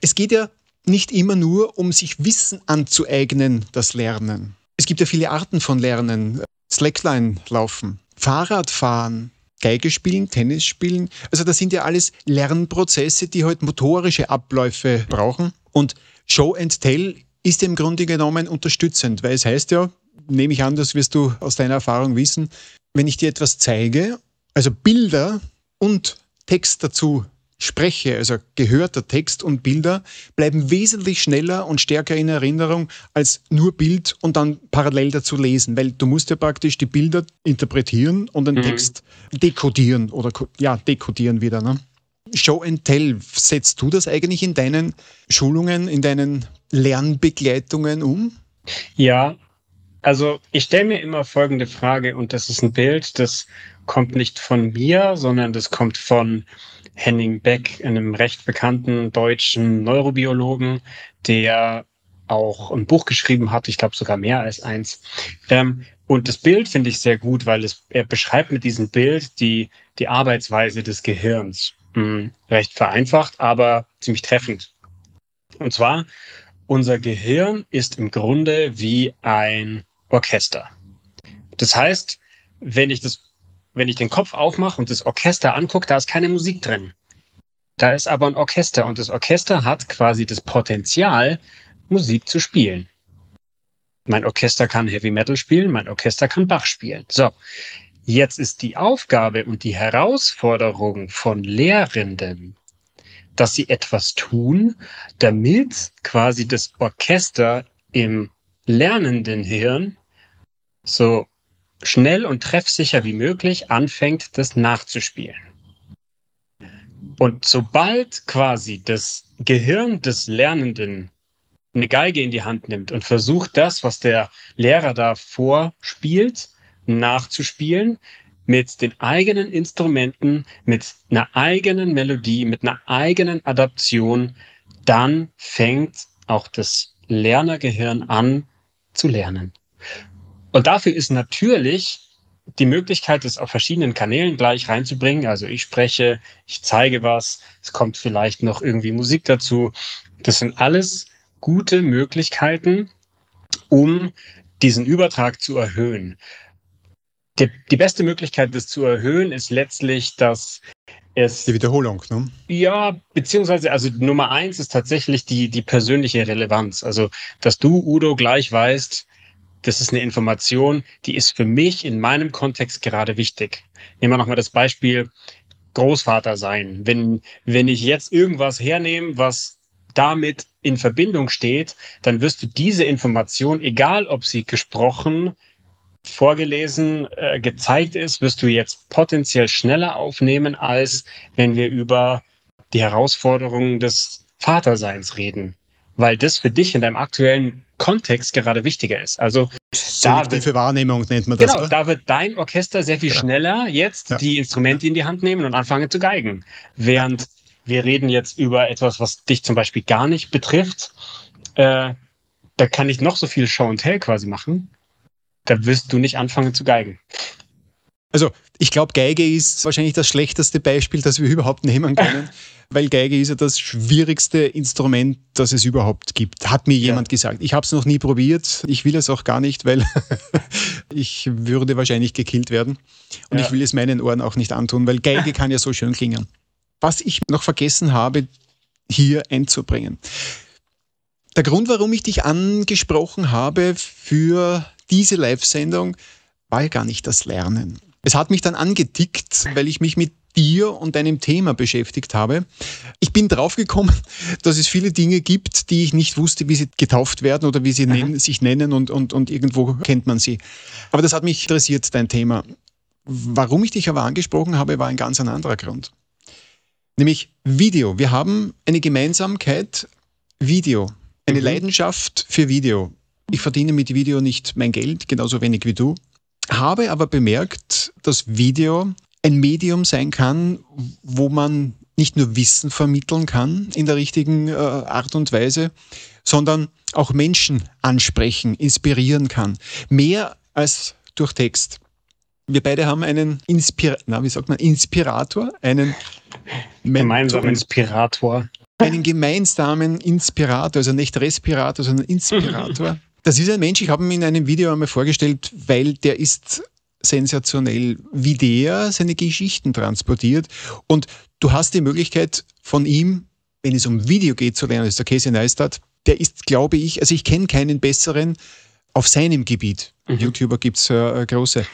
Es geht ja nicht immer nur um sich Wissen anzueignen, das Lernen. Es gibt ja viele Arten von Lernen. Slackline laufen, Fahrradfahren, Geige spielen, Tennis spielen. Also das sind ja alles Lernprozesse, die heute halt motorische Abläufe brauchen. Und Show and Tell ist im Grunde genommen unterstützend, weil es heißt ja, nehme ich an, das wirst du aus deiner Erfahrung wissen, wenn ich dir etwas zeige, also Bilder und Text dazu spreche, also gehörter Text und Bilder, bleiben wesentlich schneller und stärker in Erinnerung als nur Bild und dann parallel dazu lesen, weil du musst ja praktisch die Bilder interpretieren und den mhm. Text dekodieren oder ja, dekodieren wieder. Ne? Show and Tell, setzt du das eigentlich in deinen Schulungen, in deinen Lernbegleitungen um? Ja, also ich stelle mir immer folgende Frage und das ist ein Bild, das kommt nicht von mir, sondern das kommt von Henning Beck, einem recht bekannten deutschen Neurobiologen, der auch ein Buch geschrieben hat, ich glaube sogar mehr als eins. Ähm, und das Bild finde ich sehr gut, weil es, er beschreibt mit diesem Bild die, die Arbeitsweise des Gehirns. Hm, recht vereinfacht, aber ziemlich treffend. Und zwar, unser Gehirn ist im Grunde wie ein Orchester. Das heißt, wenn ich das wenn ich den Kopf aufmache und das Orchester angucke, da ist keine Musik drin. Da ist aber ein Orchester und das Orchester hat quasi das Potenzial, Musik zu spielen. Mein Orchester kann Heavy Metal spielen, mein Orchester kann Bach spielen. So, jetzt ist die Aufgabe und die Herausforderung von Lehrenden, dass sie etwas tun, damit quasi das Orchester im lernenden Hirn so schnell und treffsicher wie möglich anfängt, das nachzuspielen. Und sobald quasi das Gehirn des Lernenden eine Geige in die Hand nimmt und versucht, das, was der Lehrer da vorspielt, nachzuspielen, mit den eigenen Instrumenten, mit einer eigenen Melodie, mit einer eigenen Adaption, dann fängt auch das Lernergehirn an zu lernen. Und dafür ist natürlich die Möglichkeit, das auf verschiedenen Kanälen gleich reinzubringen. Also ich spreche, ich zeige was, es kommt vielleicht noch irgendwie Musik dazu. Das sind alles gute Möglichkeiten, um diesen Übertrag zu erhöhen. Die, die beste Möglichkeit, das zu erhöhen, ist letztlich, dass es. Die Wiederholung, ne? Ja, beziehungsweise, also Nummer eins ist tatsächlich die, die persönliche Relevanz. Also, dass du, Udo, gleich weißt, das ist eine Information, die ist für mich in meinem Kontext gerade wichtig. Nehmen wir nochmal das Beispiel Großvater sein. Wenn, wenn ich jetzt irgendwas hernehme, was damit in Verbindung steht, dann wirst du diese Information, egal ob sie gesprochen, vorgelesen, äh, gezeigt ist, wirst du jetzt potenziell schneller aufnehmen, als wenn wir über die Herausforderungen des Vaterseins reden. Weil das für dich in deinem aktuellen Kontext gerade wichtiger ist. Also Selektive Wahrnehmung nennt man das. Genau, oder? da wird dein Orchester sehr viel schneller jetzt ja. die Instrumente in die Hand nehmen und anfangen zu geigen. Während wir reden jetzt über etwas, was dich zum Beispiel gar nicht betrifft. Äh, da kann ich noch so viel Show and Tell quasi machen da wirst du nicht anfangen zu geigen. Also ich glaube, Geige ist wahrscheinlich das schlechteste Beispiel, das wir überhaupt nehmen können, weil Geige ist ja das schwierigste Instrument, das es überhaupt gibt. Hat mir jemand ja. gesagt. Ich habe es noch nie probiert. Ich will es auch gar nicht, weil ich würde wahrscheinlich gekillt werden. Und ja. ich will es meinen Ohren auch nicht antun, weil Geige kann ja so schön klingen. Was ich noch vergessen habe, hier einzubringen. Der Grund, warum ich dich angesprochen habe für diese Live-Sendung war ja gar nicht das Lernen. Es hat mich dann angetickt, weil ich mich mit dir und deinem Thema beschäftigt habe. Ich bin draufgekommen, dass es viele Dinge gibt, die ich nicht wusste, wie sie getauft werden oder wie sie nennen, sich nennen und, und, und irgendwo kennt man sie. Aber das hat mich interessiert, dein Thema. Warum ich dich aber angesprochen habe, war ein ganz anderer Grund. Nämlich Video. Wir haben eine Gemeinsamkeit, Video. Eine mhm. Leidenschaft für Video. Ich verdiene mit Video nicht mein Geld, genauso wenig wie du. Habe aber bemerkt, dass Video ein Medium sein kann, wo man nicht nur Wissen vermitteln kann in der richtigen äh, Art und Weise, sondern auch Menschen ansprechen, inspirieren kann. Mehr als durch Text. Wir beide haben einen Inspir Na, wie sagt man, Inspirator, einen gemeinsamen Inspirator. Einen gemeinsamen Inspirator, also nicht Respirator, sondern Inspirator. Das ist ein Mensch, ich habe ihn in einem Video einmal vorgestellt, weil der ist sensationell, wie der seine Geschichten transportiert. Und du hast die Möglichkeit von ihm, wenn es um Video geht, zu lernen, das ist der Casey Neistat. Der ist, glaube ich, also ich kenne keinen besseren auf seinem Gebiet. Mhm. YouTuber gibt es äh, große.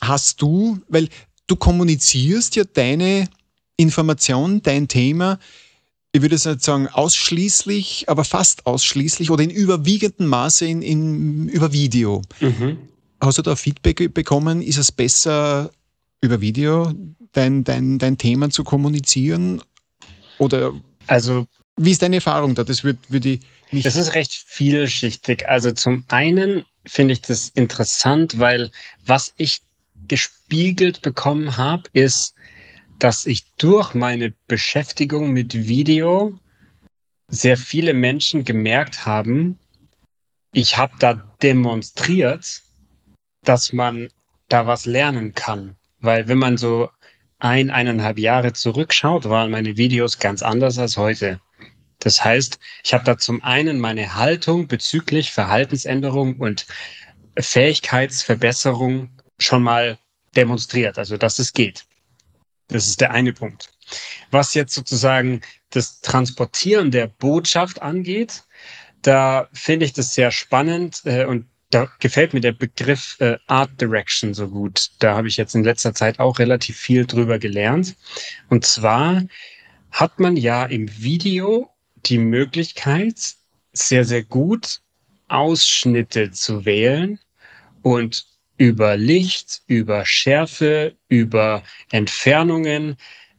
Hast du, weil du kommunizierst ja deine Information, dein Thema ich würde nicht sagen ausschließlich, aber fast ausschließlich oder in überwiegendem Maße in, in, über Video. Mhm. Hast du da Feedback bekommen? Ist es besser, über Video dein, dein, dein Thema zu kommunizieren? Oder also, wie ist deine Erfahrung da? Das würde würd ich nicht. Das ist recht vielschichtig. Also zum einen finde ich das interessant, weil was ich gespiegelt bekommen habe, ist, dass ich durch meine Beschäftigung mit Video sehr viele Menschen gemerkt haben, ich habe da demonstriert, dass man da was lernen kann. Weil wenn man so ein, eineinhalb Jahre zurückschaut, waren meine Videos ganz anders als heute. Das heißt, ich habe da zum einen meine Haltung bezüglich Verhaltensänderung und Fähigkeitsverbesserung schon mal demonstriert, also dass es geht. Das ist der eine Punkt. Was jetzt sozusagen das Transportieren der Botschaft angeht, da finde ich das sehr spannend äh, und da gefällt mir der Begriff äh, Art Direction so gut. Da habe ich jetzt in letzter Zeit auch relativ viel drüber gelernt. Und zwar hat man ja im Video die Möglichkeit, sehr, sehr gut Ausschnitte zu wählen und über Licht, über Schärfe, über Entfernungen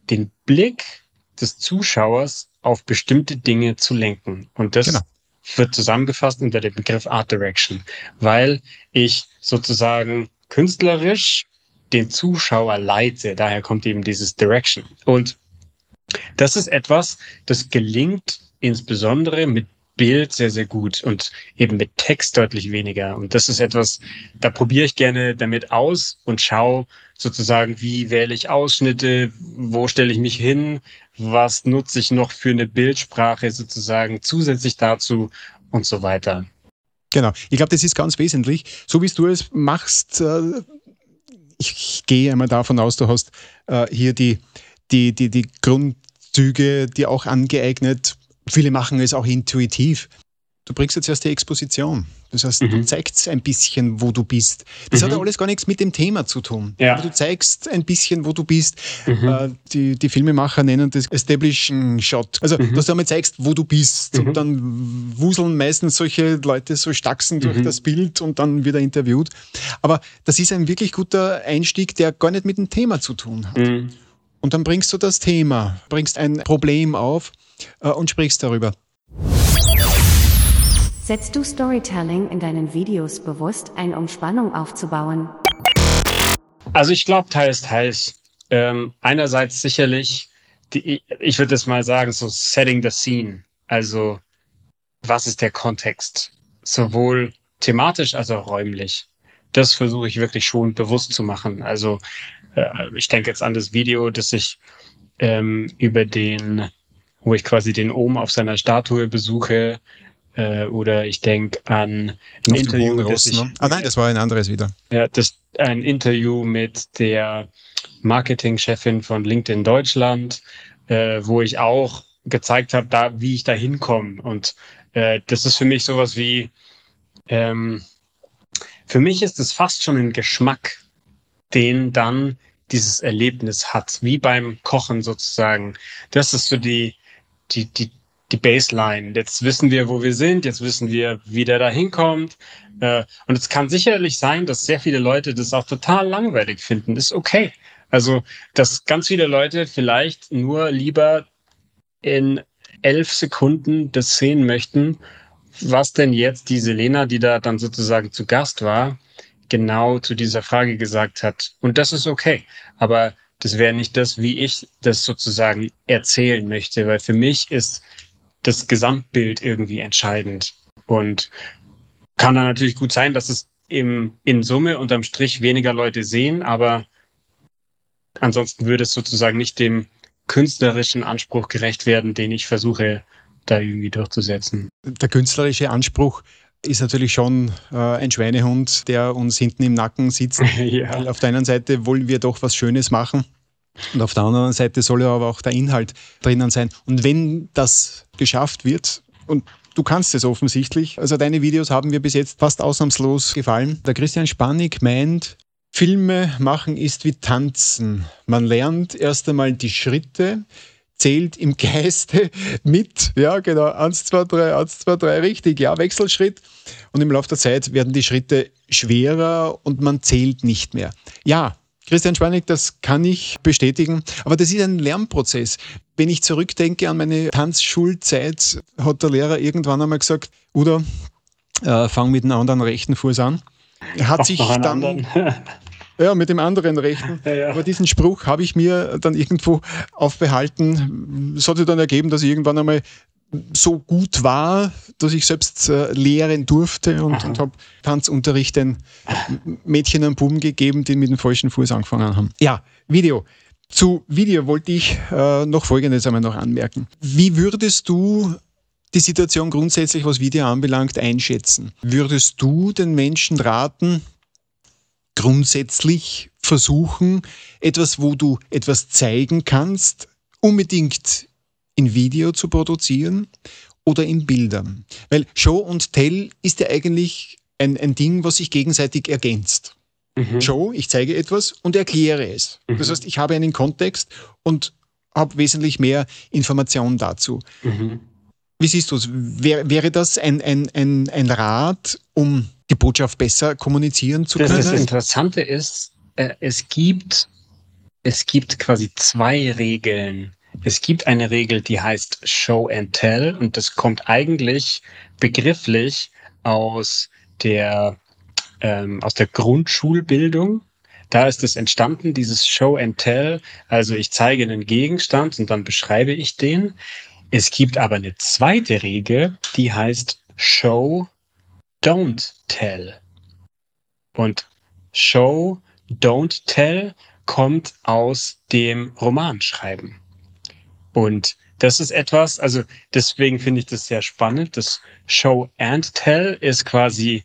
den Blick des Zuschauers auf bestimmte Dinge zu lenken. Und das genau. wird zusammengefasst unter dem Begriff Art Direction, weil ich sozusagen künstlerisch den Zuschauer leite. Daher kommt eben dieses Direction. Und das ist etwas, das gelingt insbesondere mit Bild sehr, sehr gut und eben mit Text deutlich weniger. Und das ist etwas, da probiere ich gerne damit aus und schaue sozusagen, wie wähle ich Ausschnitte, wo stelle ich mich hin, was nutze ich noch für eine Bildsprache sozusagen zusätzlich dazu und so weiter. Genau, ich glaube, das ist ganz wesentlich. So wie du es machst, äh, ich, gehe einmal davon aus, du hast äh, hier die, die, die, die Grundzüge dir auch angeeignet, Viele machen es auch intuitiv. Du bringst jetzt erst die Exposition. Das heißt, mhm. du zeigst ein bisschen, wo du bist. Das mhm. hat ja alles gar nichts mit dem Thema zu tun. Ja. Aber du zeigst ein bisschen, wo du bist. Mhm. Äh, die, die Filmemacher nennen das Establishing Shot. Also, mhm. dass du einmal zeigst, wo du bist. Und mhm. dann wuseln meistens solche Leute so staxen durch mhm. das Bild und dann wieder interviewt. Aber das ist ein wirklich guter Einstieg, der gar nicht mit dem Thema zu tun hat. Und dann bringst du das Thema, bringst ein Problem auf äh, und sprichst darüber. Setzt du Storytelling in deinen Videos bewusst ein, um Spannung aufzubauen? Also ich glaube teils, teils. Ähm, einerseits sicherlich, die, ich würde es mal sagen, so setting the scene. Also was ist der Kontext? Sowohl thematisch als auch räumlich. Das versuche ich wirklich schon bewusst zu machen. Also äh, ich denke jetzt an das Video, das ich ähm, über den wo ich quasi den Ohm auf seiner Statue besuche. Äh, oder ich denke an ein auf Interview. Ross, ich, ne? Ah nein, das war ein anderes wieder. Ja, das ein Interview mit der Marketingchefin von LinkedIn Deutschland, äh, wo ich auch gezeigt habe, da, wie ich da hinkomme. Und äh, das ist für mich sowas wie, ähm, für mich ist es fast schon ein Geschmack, den dann dieses Erlebnis hat, wie beim Kochen sozusagen. Das ist so die, die, die, die Baseline. Jetzt wissen wir, wo wir sind, jetzt wissen wir, wie der da hinkommt. Äh, und es kann sicherlich sein, dass sehr viele Leute das auch total langweilig finden. Ist okay. Also, dass ganz viele Leute vielleicht nur lieber in elf Sekunden das sehen möchten, was denn jetzt die Selena, die da dann sozusagen zu Gast war, genau zu dieser Frage gesagt hat. Und das ist okay. Aber das wäre nicht das, wie ich das sozusagen erzählen möchte, weil für mich ist das Gesamtbild irgendwie entscheidend. Und kann dann natürlich gut sein, dass es im, in Summe unterm Strich weniger Leute sehen, aber ansonsten würde es sozusagen nicht dem künstlerischen Anspruch gerecht werden, den ich versuche da irgendwie durchzusetzen. Der künstlerische Anspruch ist natürlich schon äh, ein Schweinehund, der uns hinten im Nacken sitzt. ja. Auf der einen Seite wollen wir doch was Schönes machen. Und auf der anderen Seite soll ja aber auch der Inhalt drinnen sein. Und wenn das geschafft wird, und du kannst es offensichtlich, also deine Videos haben mir bis jetzt fast ausnahmslos gefallen. Der Christian Spannig meint, Filme machen ist wie Tanzen. Man lernt erst einmal die Schritte, zählt im Geiste mit. Ja, genau. Eins, zwei, drei, eins, zwei, drei, richtig. Ja, Wechselschritt. Und im Laufe der Zeit werden die Schritte schwerer und man zählt nicht mehr. Ja, Christian Schwanig, das kann ich bestätigen. Aber das ist ein Lernprozess. Wenn ich zurückdenke an meine Tanzschulzeit, hat der Lehrer irgendwann einmal gesagt, Udo, äh, fang mit einem anderen rechten Fuß an. Hat Auch sich dann Ja, mit dem anderen Rechten. Ja, ja. Aber diesen Spruch habe ich mir dann irgendwo aufbehalten. Es hat sich dann ergeben, dass ich irgendwann einmal so gut war, dass ich selbst äh, lehren durfte und, und habe Tanzunterricht den Mädchen und Buben gegeben, die mit dem falschen Fuß angefangen haben. Ja, Video. Zu Video wollte ich äh, noch Folgendes einmal noch anmerken. Wie würdest du die Situation grundsätzlich, was Video anbelangt, einschätzen? Würdest du den Menschen raten, grundsätzlich versuchen, etwas, wo du etwas zeigen kannst, unbedingt in Video zu produzieren oder in Bildern. Weil Show und Tell ist ja eigentlich ein, ein Ding, was sich gegenseitig ergänzt. Mhm. Show, ich zeige etwas und erkläre es. Mhm. Das heißt, ich habe einen Kontext und habe wesentlich mehr Informationen dazu. Mhm. Wie siehst du es? Wär, wäre das ein, ein, ein, ein Rat, um die Botschaft besser kommunizieren zu können? Das Interessante ist, äh, es gibt, es gibt quasi zwei Regeln. Es gibt eine Regel, die heißt Show and Tell und das kommt eigentlich begrifflich aus der, ähm, aus der Grundschulbildung. Da ist es entstanden, dieses Show and Tell. Also ich zeige einen Gegenstand und dann beschreibe ich den. Es gibt aber eine zweite Regel, die heißt Show, Don't Tell. Und Show, Don't Tell kommt aus dem Romanschreiben. Und das ist etwas, also deswegen finde ich das sehr spannend. Das Show and Tell ist quasi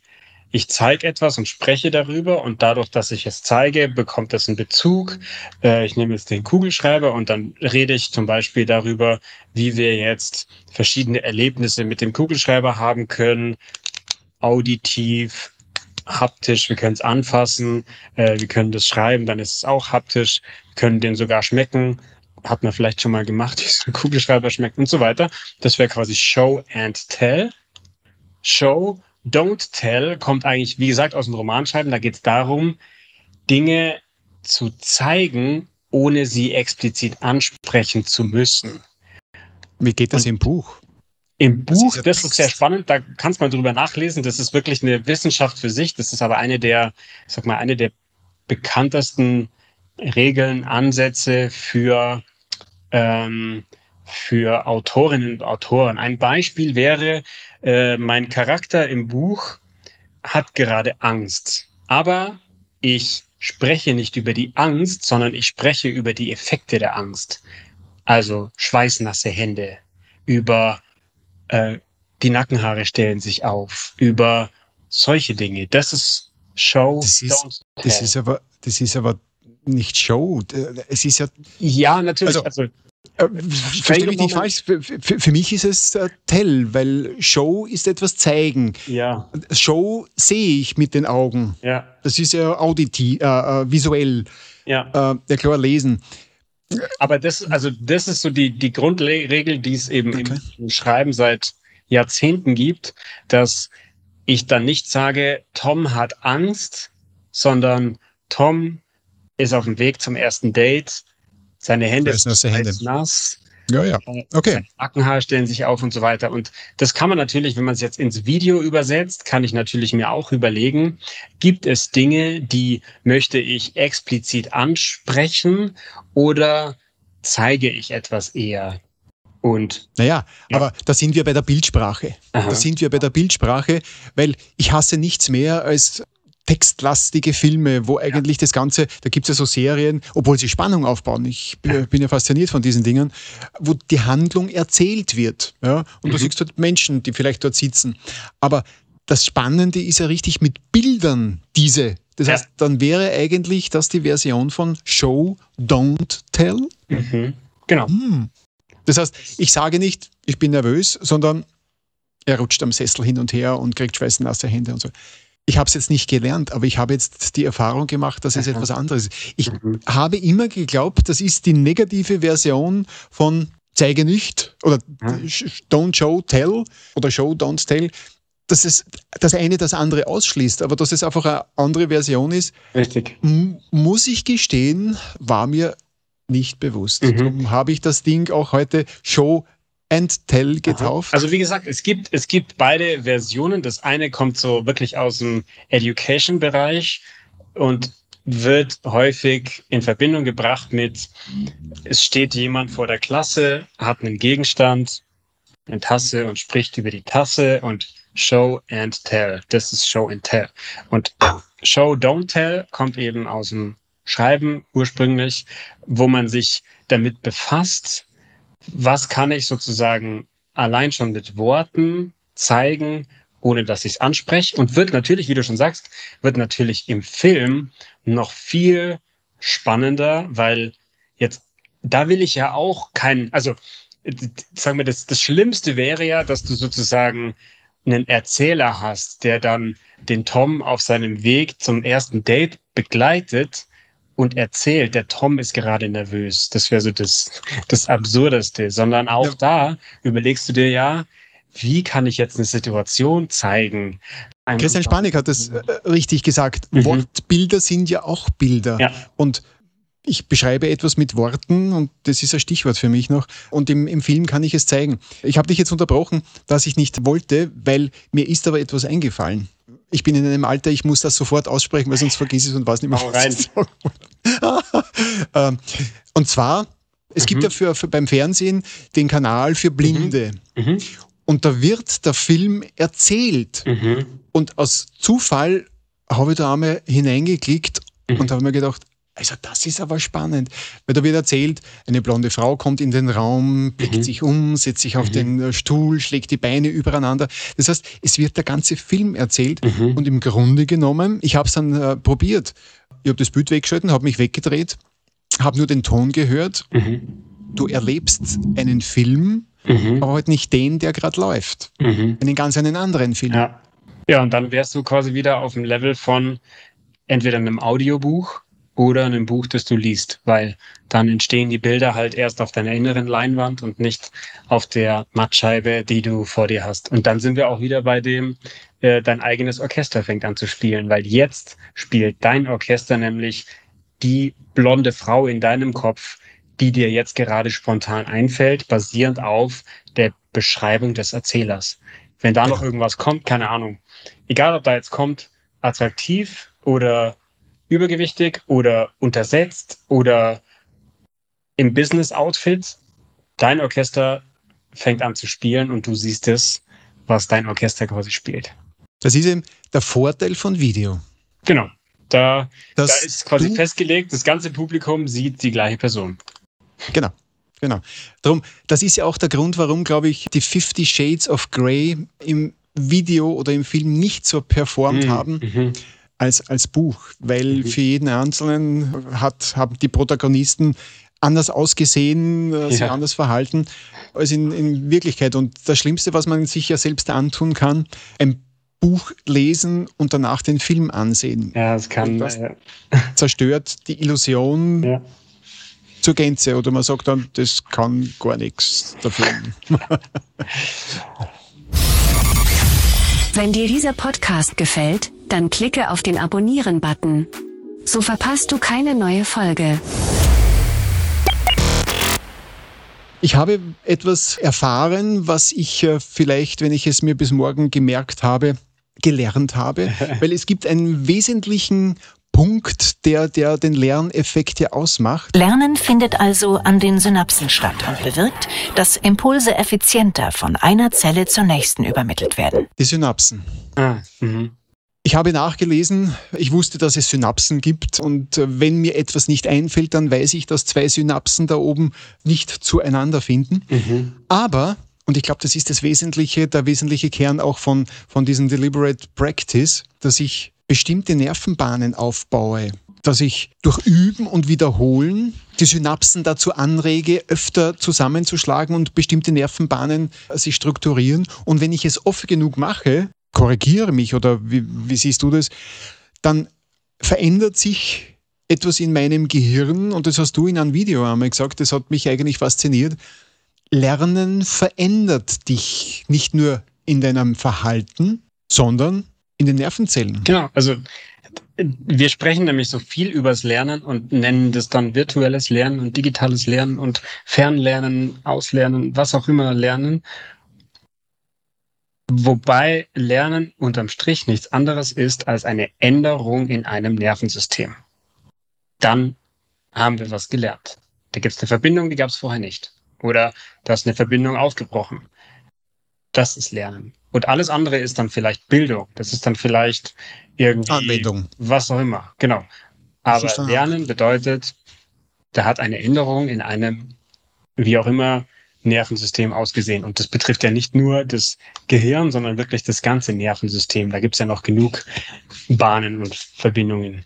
ich zeige etwas und spreche darüber und dadurch, dass ich es zeige, bekommt es einen Bezug. Äh, ich nehme jetzt den Kugelschreiber und dann rede ich zum Beispiel darüber, wie wir jetzt verschiedene Erlebnisse mit dem Kugelschreiber haben können, auditiv, haptisch, wir können es anfassen, äh, wir können das schreiben, dann ist es auch haptisch, wir können den sogar schmecken, hat man vielleicht schon mal gemacht, wie so ein Kugelschreiber schmeckt und so weiter. Das wäre quasi Show and Tell. Show Don't Tell kommt eigentlich, wie gesagt, aus dem Romanschreiben. Da geht es darum, Dinge zu zeigen, ohne sie explizit ansprechen zu müssen. Wie geht das Und im Buch? Im Buch, das, das ist sehr spannend, da kannst man drüber nachlesen. Das ist wirklich eine Wissenschaft für sich. Das ist aber eine der, ich sag mal, eine der bekanntesten Regeln, Ansätze für, ähm, für Autorinnen und Autoren. Ein Beispiel wäre, äh, mein Charakter im Buch hat gerade Angst, aber ich spreche nicht über die Angst, sondern ich spreche über die Effekte der Angst. Also schweißnasse Hände, über äh, die Nackenhaare stellen sich auf, über solche Dinge. Das ist Show. Das ist, das ist aber, das ist aber nicht Show. Es ist ja. Ja, natürlich. Also, also äh, Verstehe mich nicht falsch. Für, für, für, mich ist es äh, Tell, weil Show ist etwas zeigen. Ja. Show sehe ich mit den Augen. Ja. Das ist ja auditiv, äh, äh, visuell. Ja. Äh, ja klar lesen. Aber das, also das ist so die, die Grundregel, die es eben okay. im Schreiben seit Jahrzehnten gibt, dass ich dann nicht sage, Tom hat Angst, sondern Tom ist auf dem Weg zum ersten Date seine Hände sind nass. Ja, ja. Okay. Ackenhaar stellen sich auf und so weiter. Und das kann man natürlich, wenn man es jetzt ins Video übersetzt, kann ich natürlich mir auch überlegen, gibt es Dinge, die möchte ich explizit ansprechen oder zeige ich etwas eher? Und naja, ja. aber da sind wir bei der Bildsprache. Aha. Da sind wir bei der Bildsprache, weil ich hasse nichts mehr als textlastige Filme, wo eigentlich das Ganze, da gibt es ja so Serien, obwohl sie Spannung aufbauen, ich bin ja fasziniert von diesen Dingen, wo die Handlung erzählt wird. Ja? Und mhm. du siehst dort Menschen, die vielleicht dort sitzen. Aber das Spannende ist ja richtig mit Bildern diese. Das ja. heißt, dann wäre eigentlich das die Version von Show, Don't Tell. Mhm. Genau. Hm. Das heißt, ich sage nicht, ich bin nervös, sondern er rutscht am Sessel hin und her und kriegt schweißnasse Hände und so ich habe es jetzt nicht gelernt, aber ich habe jetzt die Erfahrung gemacht, dass es Aha. etwas anderes ist. Ich mhm. habe immer geglaubt, das ist die negative Version von zeige nicht oder mhm. don't show, tell oder show, don't tell, dass es das eine das andere ausschließt, aber dass es einfach eine andere Version ist. Richtig. Muss ich gestehen, war mir nicht bewusst. Mhm. Darum habe ich das Ding auch heute Show and Tell getauft? Also wie gesagt, es gibt, es gibt beide Versionen. Das eine kommt so wirklich aus dem Education-Bereich und wird häufig in Verbindung gebracht mit, es steht jemand vor der Klasse, hat einen Gegenstand, eine Tasse und spricht über die Tasse und Show and Tell. Das ist Show and Tell. Und Show, Don't Tell kommt eben aus dem Schreiben ursprünglich, wo man sich damit befasst, was kann ich sozusagen allein schon mit Worten zeigen, ohne dass ich es anspreche? Und wird natürlich, wie du schon sagst, wird natürlich im Film noch viel spannender, weil jetzt, da will ich ja auch keinen, also sagen wir, das, das Schlimmste wäre ja, dass du sozusagen einen Erzähler hast, der dann den Tom auf seinem Weg zum ersten Date begleitet und erzählt, der Tom ist gerade nervös. Das wäre so das, das Absurdeste. Sondern auch ja. da überlegst du dir ja, wie kann ich jetzt eine Situation zeigen? Christian Spanik hat das äh, richtig gesagt. Mhm. Wortbilder sind ja auch Bilder. Ja. Und ich beschreibe etwas mit Worten und das ist ein Stichwort für mich noch. Und im, im Film kann ich es zeigen. Ich habe dich jetzt unterbrochen, dass ich nicht wollte, weil mir ist aber etwas eingefallen. Ich bin in einem Alter, ich muss das sofort aussprechen, weil sonst vergiss ich es und weiß nicht mehr, was ich ähm, Und zwar, es mhm. gibt ja für, für, beim Fernsehen den Kanal für Blinde. Mhm. Mhm. Und da wird der Film erzählt. Mhm. Und aus Zufall habe ich da einmal hineingeklickt mhm. und habe mir gedacht, also das ist aber spannend, weil da wird erzählt, eine blonde Frau kommt in den Raum, blickt mhm. sich um, setzt sich auf mhm. den äh, Stuhl, schlägt die Beine übereinander. Das heißt, es wird der ganze Film erzählt mhm. und im Grunde genommen, ich habe es dann äh, probiert. Ich habe das Bild weggeschalten, habe mich weggedreht, habe nur den Ton gehört. Mhm. Du erlebst einen Film, mhm. aber halt nicht den, der gerade läuft. Mhm. Einen ganz einen anderen Film. Ja. ja, und dann wärst du quasi wieder auf dem Level von entweder einem Audiobuch oder einem Buch, das du liest, weil dann entstehen die Bilder halt erst auf deiner inneren Leinwand und nicht auf der Mattscheibe, die du vor dir hast. Und dann sind wir auch wieder bei dem, äh, dein eigenes Orchester fängt an zu spielen, weil jetzt spielt dein Orchester nämlich die blonde Frau in deinem Kopf, die dir jetzt gerade spontan einfällt, basierend auf der Beschreibung des Erzählers. Wenn da noch irgendwas kommt, keine Ahnung. Egal, ob da jetzt kommt, attraktiv oder übergewichtig oder untersetzt oder im Business-Outfit. Dein Orchester fängt an zu spielen und du siehst es, was dein Orchester quasi spielt. Das ist eben der Vorteil von Video. Genau. Da, da ist quasi festgelegt, das ganze Publikum sieht die gleiche Person. Genau. Genau. Darum, das ist ja auch der Grund, warum, glaube ich, die 50 Shades of Grey im Video oder im Film nicht so performt mhm. haben. Mhm als, als Buch, weil mhm. für jeden Einzelnen hat, haben die Protagonisten anders ausgesehen, äh, sich anders verhalten als in, in Wirklichkeit. Und das Schlimmste, was man sich ja selbst antun kann, ein Buch lesen und danach den Film ansehen. Ja, das kann. Das äh, zerstört die Illusion ja. zur Gänze. Oder man sagt dann, das kann gar nichts dafür. Wenn dir dieser Podcast gefällt, dann klicke auf den Abonnieren-Button. So verpasst du keine neue Folge. Ich habe etwas erfahren, was ich äh, vielleicht, wenn ich es mir bis morgen gemerkt habe, gelernt habe, weil es gibt einen wesentlichen Punkt, der, der den Lerneffekt ja ausmacht. Lernen findet also an den Synapsen statt und bewirkt, dass Impulse effizienter von einer Zelle zur nächsten übermittelt werden. Die Synapsen. Ah, mhm. Ich habe nachgelesen, ich wusste, dass es Synapsen gibt und äh, wenn mir etwas nicht einfällt, dann weiß ich, dass zwei Synapsen da oben nicht zueinander finden. Mhm. Aber, und ich glaube, das ist das Wesentliche, der wesentliche Kern auch von, von diesem Deliberate Practice, dass ich bestimmte Nervenbahnen aufbaue, dass ich durch Üben und Wiederholen die Synapsen dazu anrege, öfter zusammenzuschlagen und bestimmte Nervenbahnen äh, sich strukturieren. Und wenn ich es oft genug mache, korrigiere mich oder wie, wie siehst du das, dann verändert sich etwas in meinem Gehirn und das hast du in einem Video einmal gesagt, das hat mich eigentlich fasziniert. Lernen verändert dich nicht nur in deinem Verhalten, sondern in den Nervenzellen. Genau, also wir sprechen nämlich so viel übers Lernen und nennen das dann virtuelles Lernen und digitales Lernen und Fernlernen, Auslernen, was auch immer Lernen. Wobei Lernen unterm Strich nichts anderes ist als eine Änderung in einem Nervensystem. Dann haben wir was gelernt. Da gibt es eine Verbindung, die gab es vorher nicht. Oder da ist eine Verbindung aufgebrochen. Das ist Lernen. Und alles andere ist dann vielleicht Bildung. Das ist dann vielleicht irgendwie Anwendung. was auch immer. Genau. Aber Lernen bedeutet, da hat eine Änderung in einem, wie auch immer, Nervensystem ausgesehen. Und das betrifft ja nicht nur das Gehirn, sondern wirklich das ganze Nervensystem. Da gibt es ja noch genug Bahnen und Verbindungen.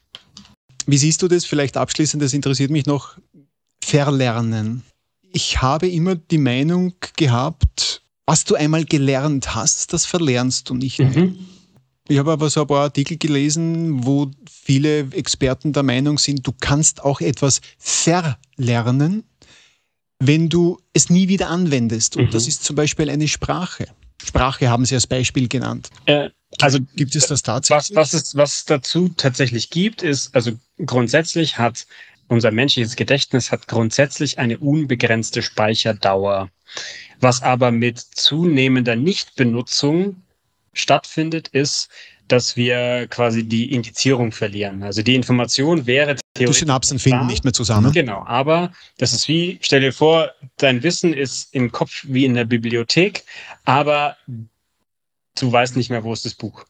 Wie siehst du das? Vielleicht abschließend, das interessiert mich noch. Verlernen. Ich habe immer die Meinung gehabt, was du einmal gelernt hast, das verlernst du nicht. Mhm. Ich habe aber so ein paar Artikel gelesen, wo viele Experten der Meinung sind, du kannst auch etwas verlernen, wenn du es nie wieder anwendest. Und mhm. das ist zum Beispiel eine Sprache. Sprache haben Sie als Beispiel genannt. Äh, also gibt es das tatsächlich? Was, was, es, was es dazu tatsächlich gibt, ist, also grundsätzlich hat unser menschliches Gedächtnis hat grundsätzlich eine unbegrenzte Speicherdauer. Was aber mit zunehmender Nichtbenutzung stattfindet, ist, dass wir quasi die Indizierung verlieren. Also die Information wäre theoretisch. Die Synapsen finden da. nicht mehr zusammen. Genau, aber das ist wie, stell dir vor, dein Wissen ist im Kopf wie in der Bibliothek, aber du weißt nicht mehr, wo ist das Buch.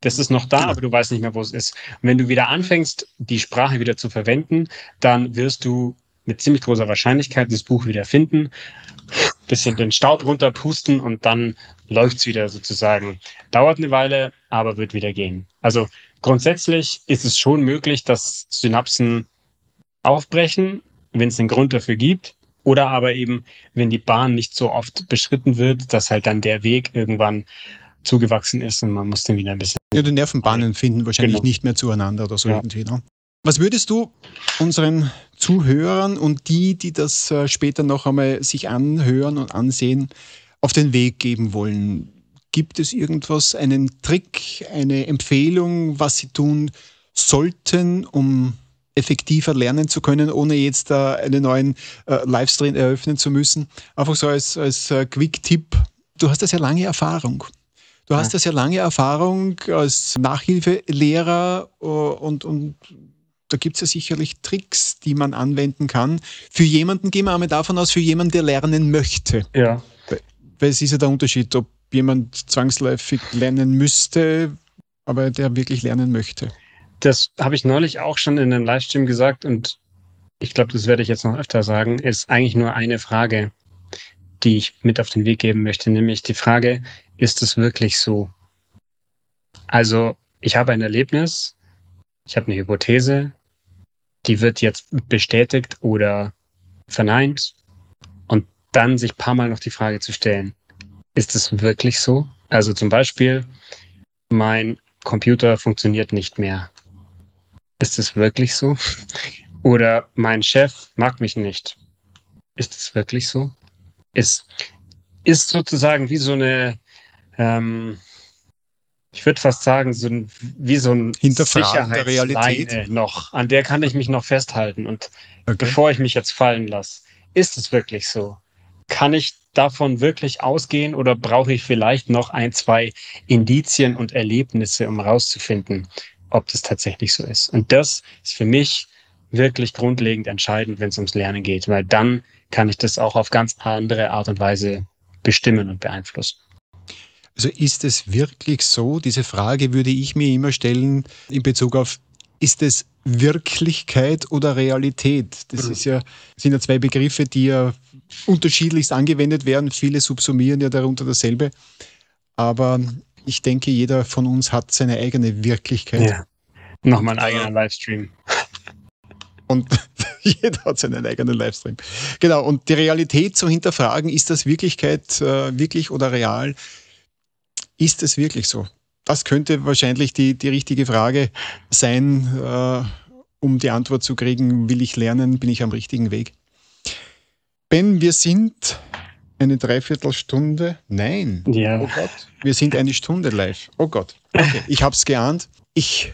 Das ist noch da, genau. aber du weißt nicht mehr, wo es ist. Und wenn du wieder anfängst, die Sprache wieder zu verwenden, dann wirst du mit ziemlich großer Wahrscheinlichkeit das Buch wieder finden, bisschen den Staub runterpusten und dann läuft's wieder sozusagen. Dauert eine Weile, aber wird wieder gehen. Also grundsätzlich ist es schon möglich, dass Synapsen aufbrechen, wenn es einen Grund dafür gibt. Oder aber eben, wenn die Bahn nicht so oft beschritten wird, dass halt dann der Weg irgendwann zugewachsen ist und man muss den wieder ein bisschen. Ja, die Nervenbahnen finden wahrscheinlich genau. nicht mehr zueinander oder so ja. irgendwie. Ne? Was würdest du unseren Zuhörern und die, die das äh, später noch einmal sich anhören und ansehen, auf den Weg geben wollen? Gibt es irgendwas, einen Trick, eine Empfehlung, was sie tun sollten, um effektiver lernen zu können, ohne jetzt äh, einen neuen äh, Livestream eröffnen zu müssen? Einfach so als, als äh, Quick-Tipp. Du hast das ja lange Erfahrung. Du hast ja. das ja lange Erfahrung als Nachhilfelehrer äh, und, und da gibt es ja sicherlich Tricks, die man anwenden kann. Für jemanden, gehen wir einmal davon aus, für jemanden, der lernen möchte. Ja. Weil es ist ja der Unterschied, ob jemand zwangsläufig lernen müsste, aber der wirklich lernen möchte. Das habe ich neulich auch schon in einem Livestream gesagt und ich glaube, das werde ich jetzt noch öfter sagen, ist eigentlich nur eine Frage die ich mit auf den Weg geben möchte, nämlich die Frage, ist es wirklich so? Also, ich habe ein Erlebnis, ich habe eine Hypothese, die wird jetzt bestätigt oder verneint und dann sich paar Mal noch die Frage zu stellen, ist es wirklich so? Also zum Beispiel, mein Computer funktioniert nicht mehr. Ist es wirklich so? Oder mein Chef mag mich nicht. Ist es wirklich so? ist, ist sozusagen wie so eine, ähm, ich würde fast sagen, so ein, wie so ein Hinterfragen der Realität noch, an der kann ich mich noch festhalten. Und okay. bevor ich mich jetzt fallen lasse, ist es wirklich so? Kann ich davon wirklich ausgehen oder brauche ich vielleicht noch ein, zwei Indizien und Erlebnisse, um rauszufinden, ob das tatsächlich so ist? Und das ist für mich wirklich grundlegend entscheidend, wenn es ums Lernen geht, weil dann kann ich das auch auf ganz andere Art und Weise bestimmen und beeinflussen. Also ist es wirklich so, diese Frage würde ich mir immer stellen in Bezug auf, ist es Wirklichkeit oder Realität? Das mhm. ist ja, sind ja zwei Begriffe, die ja unterschiedlichst angewendet werden. Viele subsumieren ja darunter dasselbe. Aber ich denke, jeder von uns hat seine eigene Wirklichkeit. Ja. Nochmal ein eigener Livestream. Und jeder hat seinen eigenen Livestream. Genau, und die Realität zu hinterfragen, ist das Wirklichkeit äh, wirklich oder real? Ist es wirklich so? Das könnte wahrscheinlich die, die richtige Frage sein, äh, um die Antwort zu kriegen, will ich lernen, bin ich am richtigen Weg? Ben, wir sind eine Dreiviertelstunde. Nein. Ja. Oh Gott. Wir sind eine Stunde live. Oh Gott. Okay, ich habe es geahnt. Ich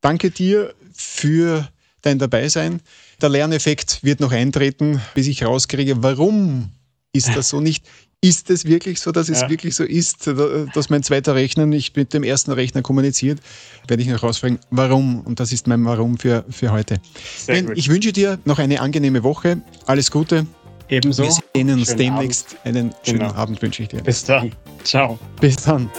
danke dir für dein Dabeisein. Der Lerneffekt wird noch eintreten, bis ich rauskriege, warum ist das so nicht. Ist es wirklich so, dass es ja. wirklich so ist, dass mein zweiter Rechner nicht mit dem ersten Rechner kommuniziert? Werde ich noch rausfragen, warum? Und das ist mein Warum für, für heute. Ben, ich wünsche dir noch eine angenehme Woche. Alles Gute. Ebenso. Wir sehen uns schönen demnächst. Abend. Einen schönen genau. Abend wünsche ich dir. Bis dann. Ciao. Bis dann.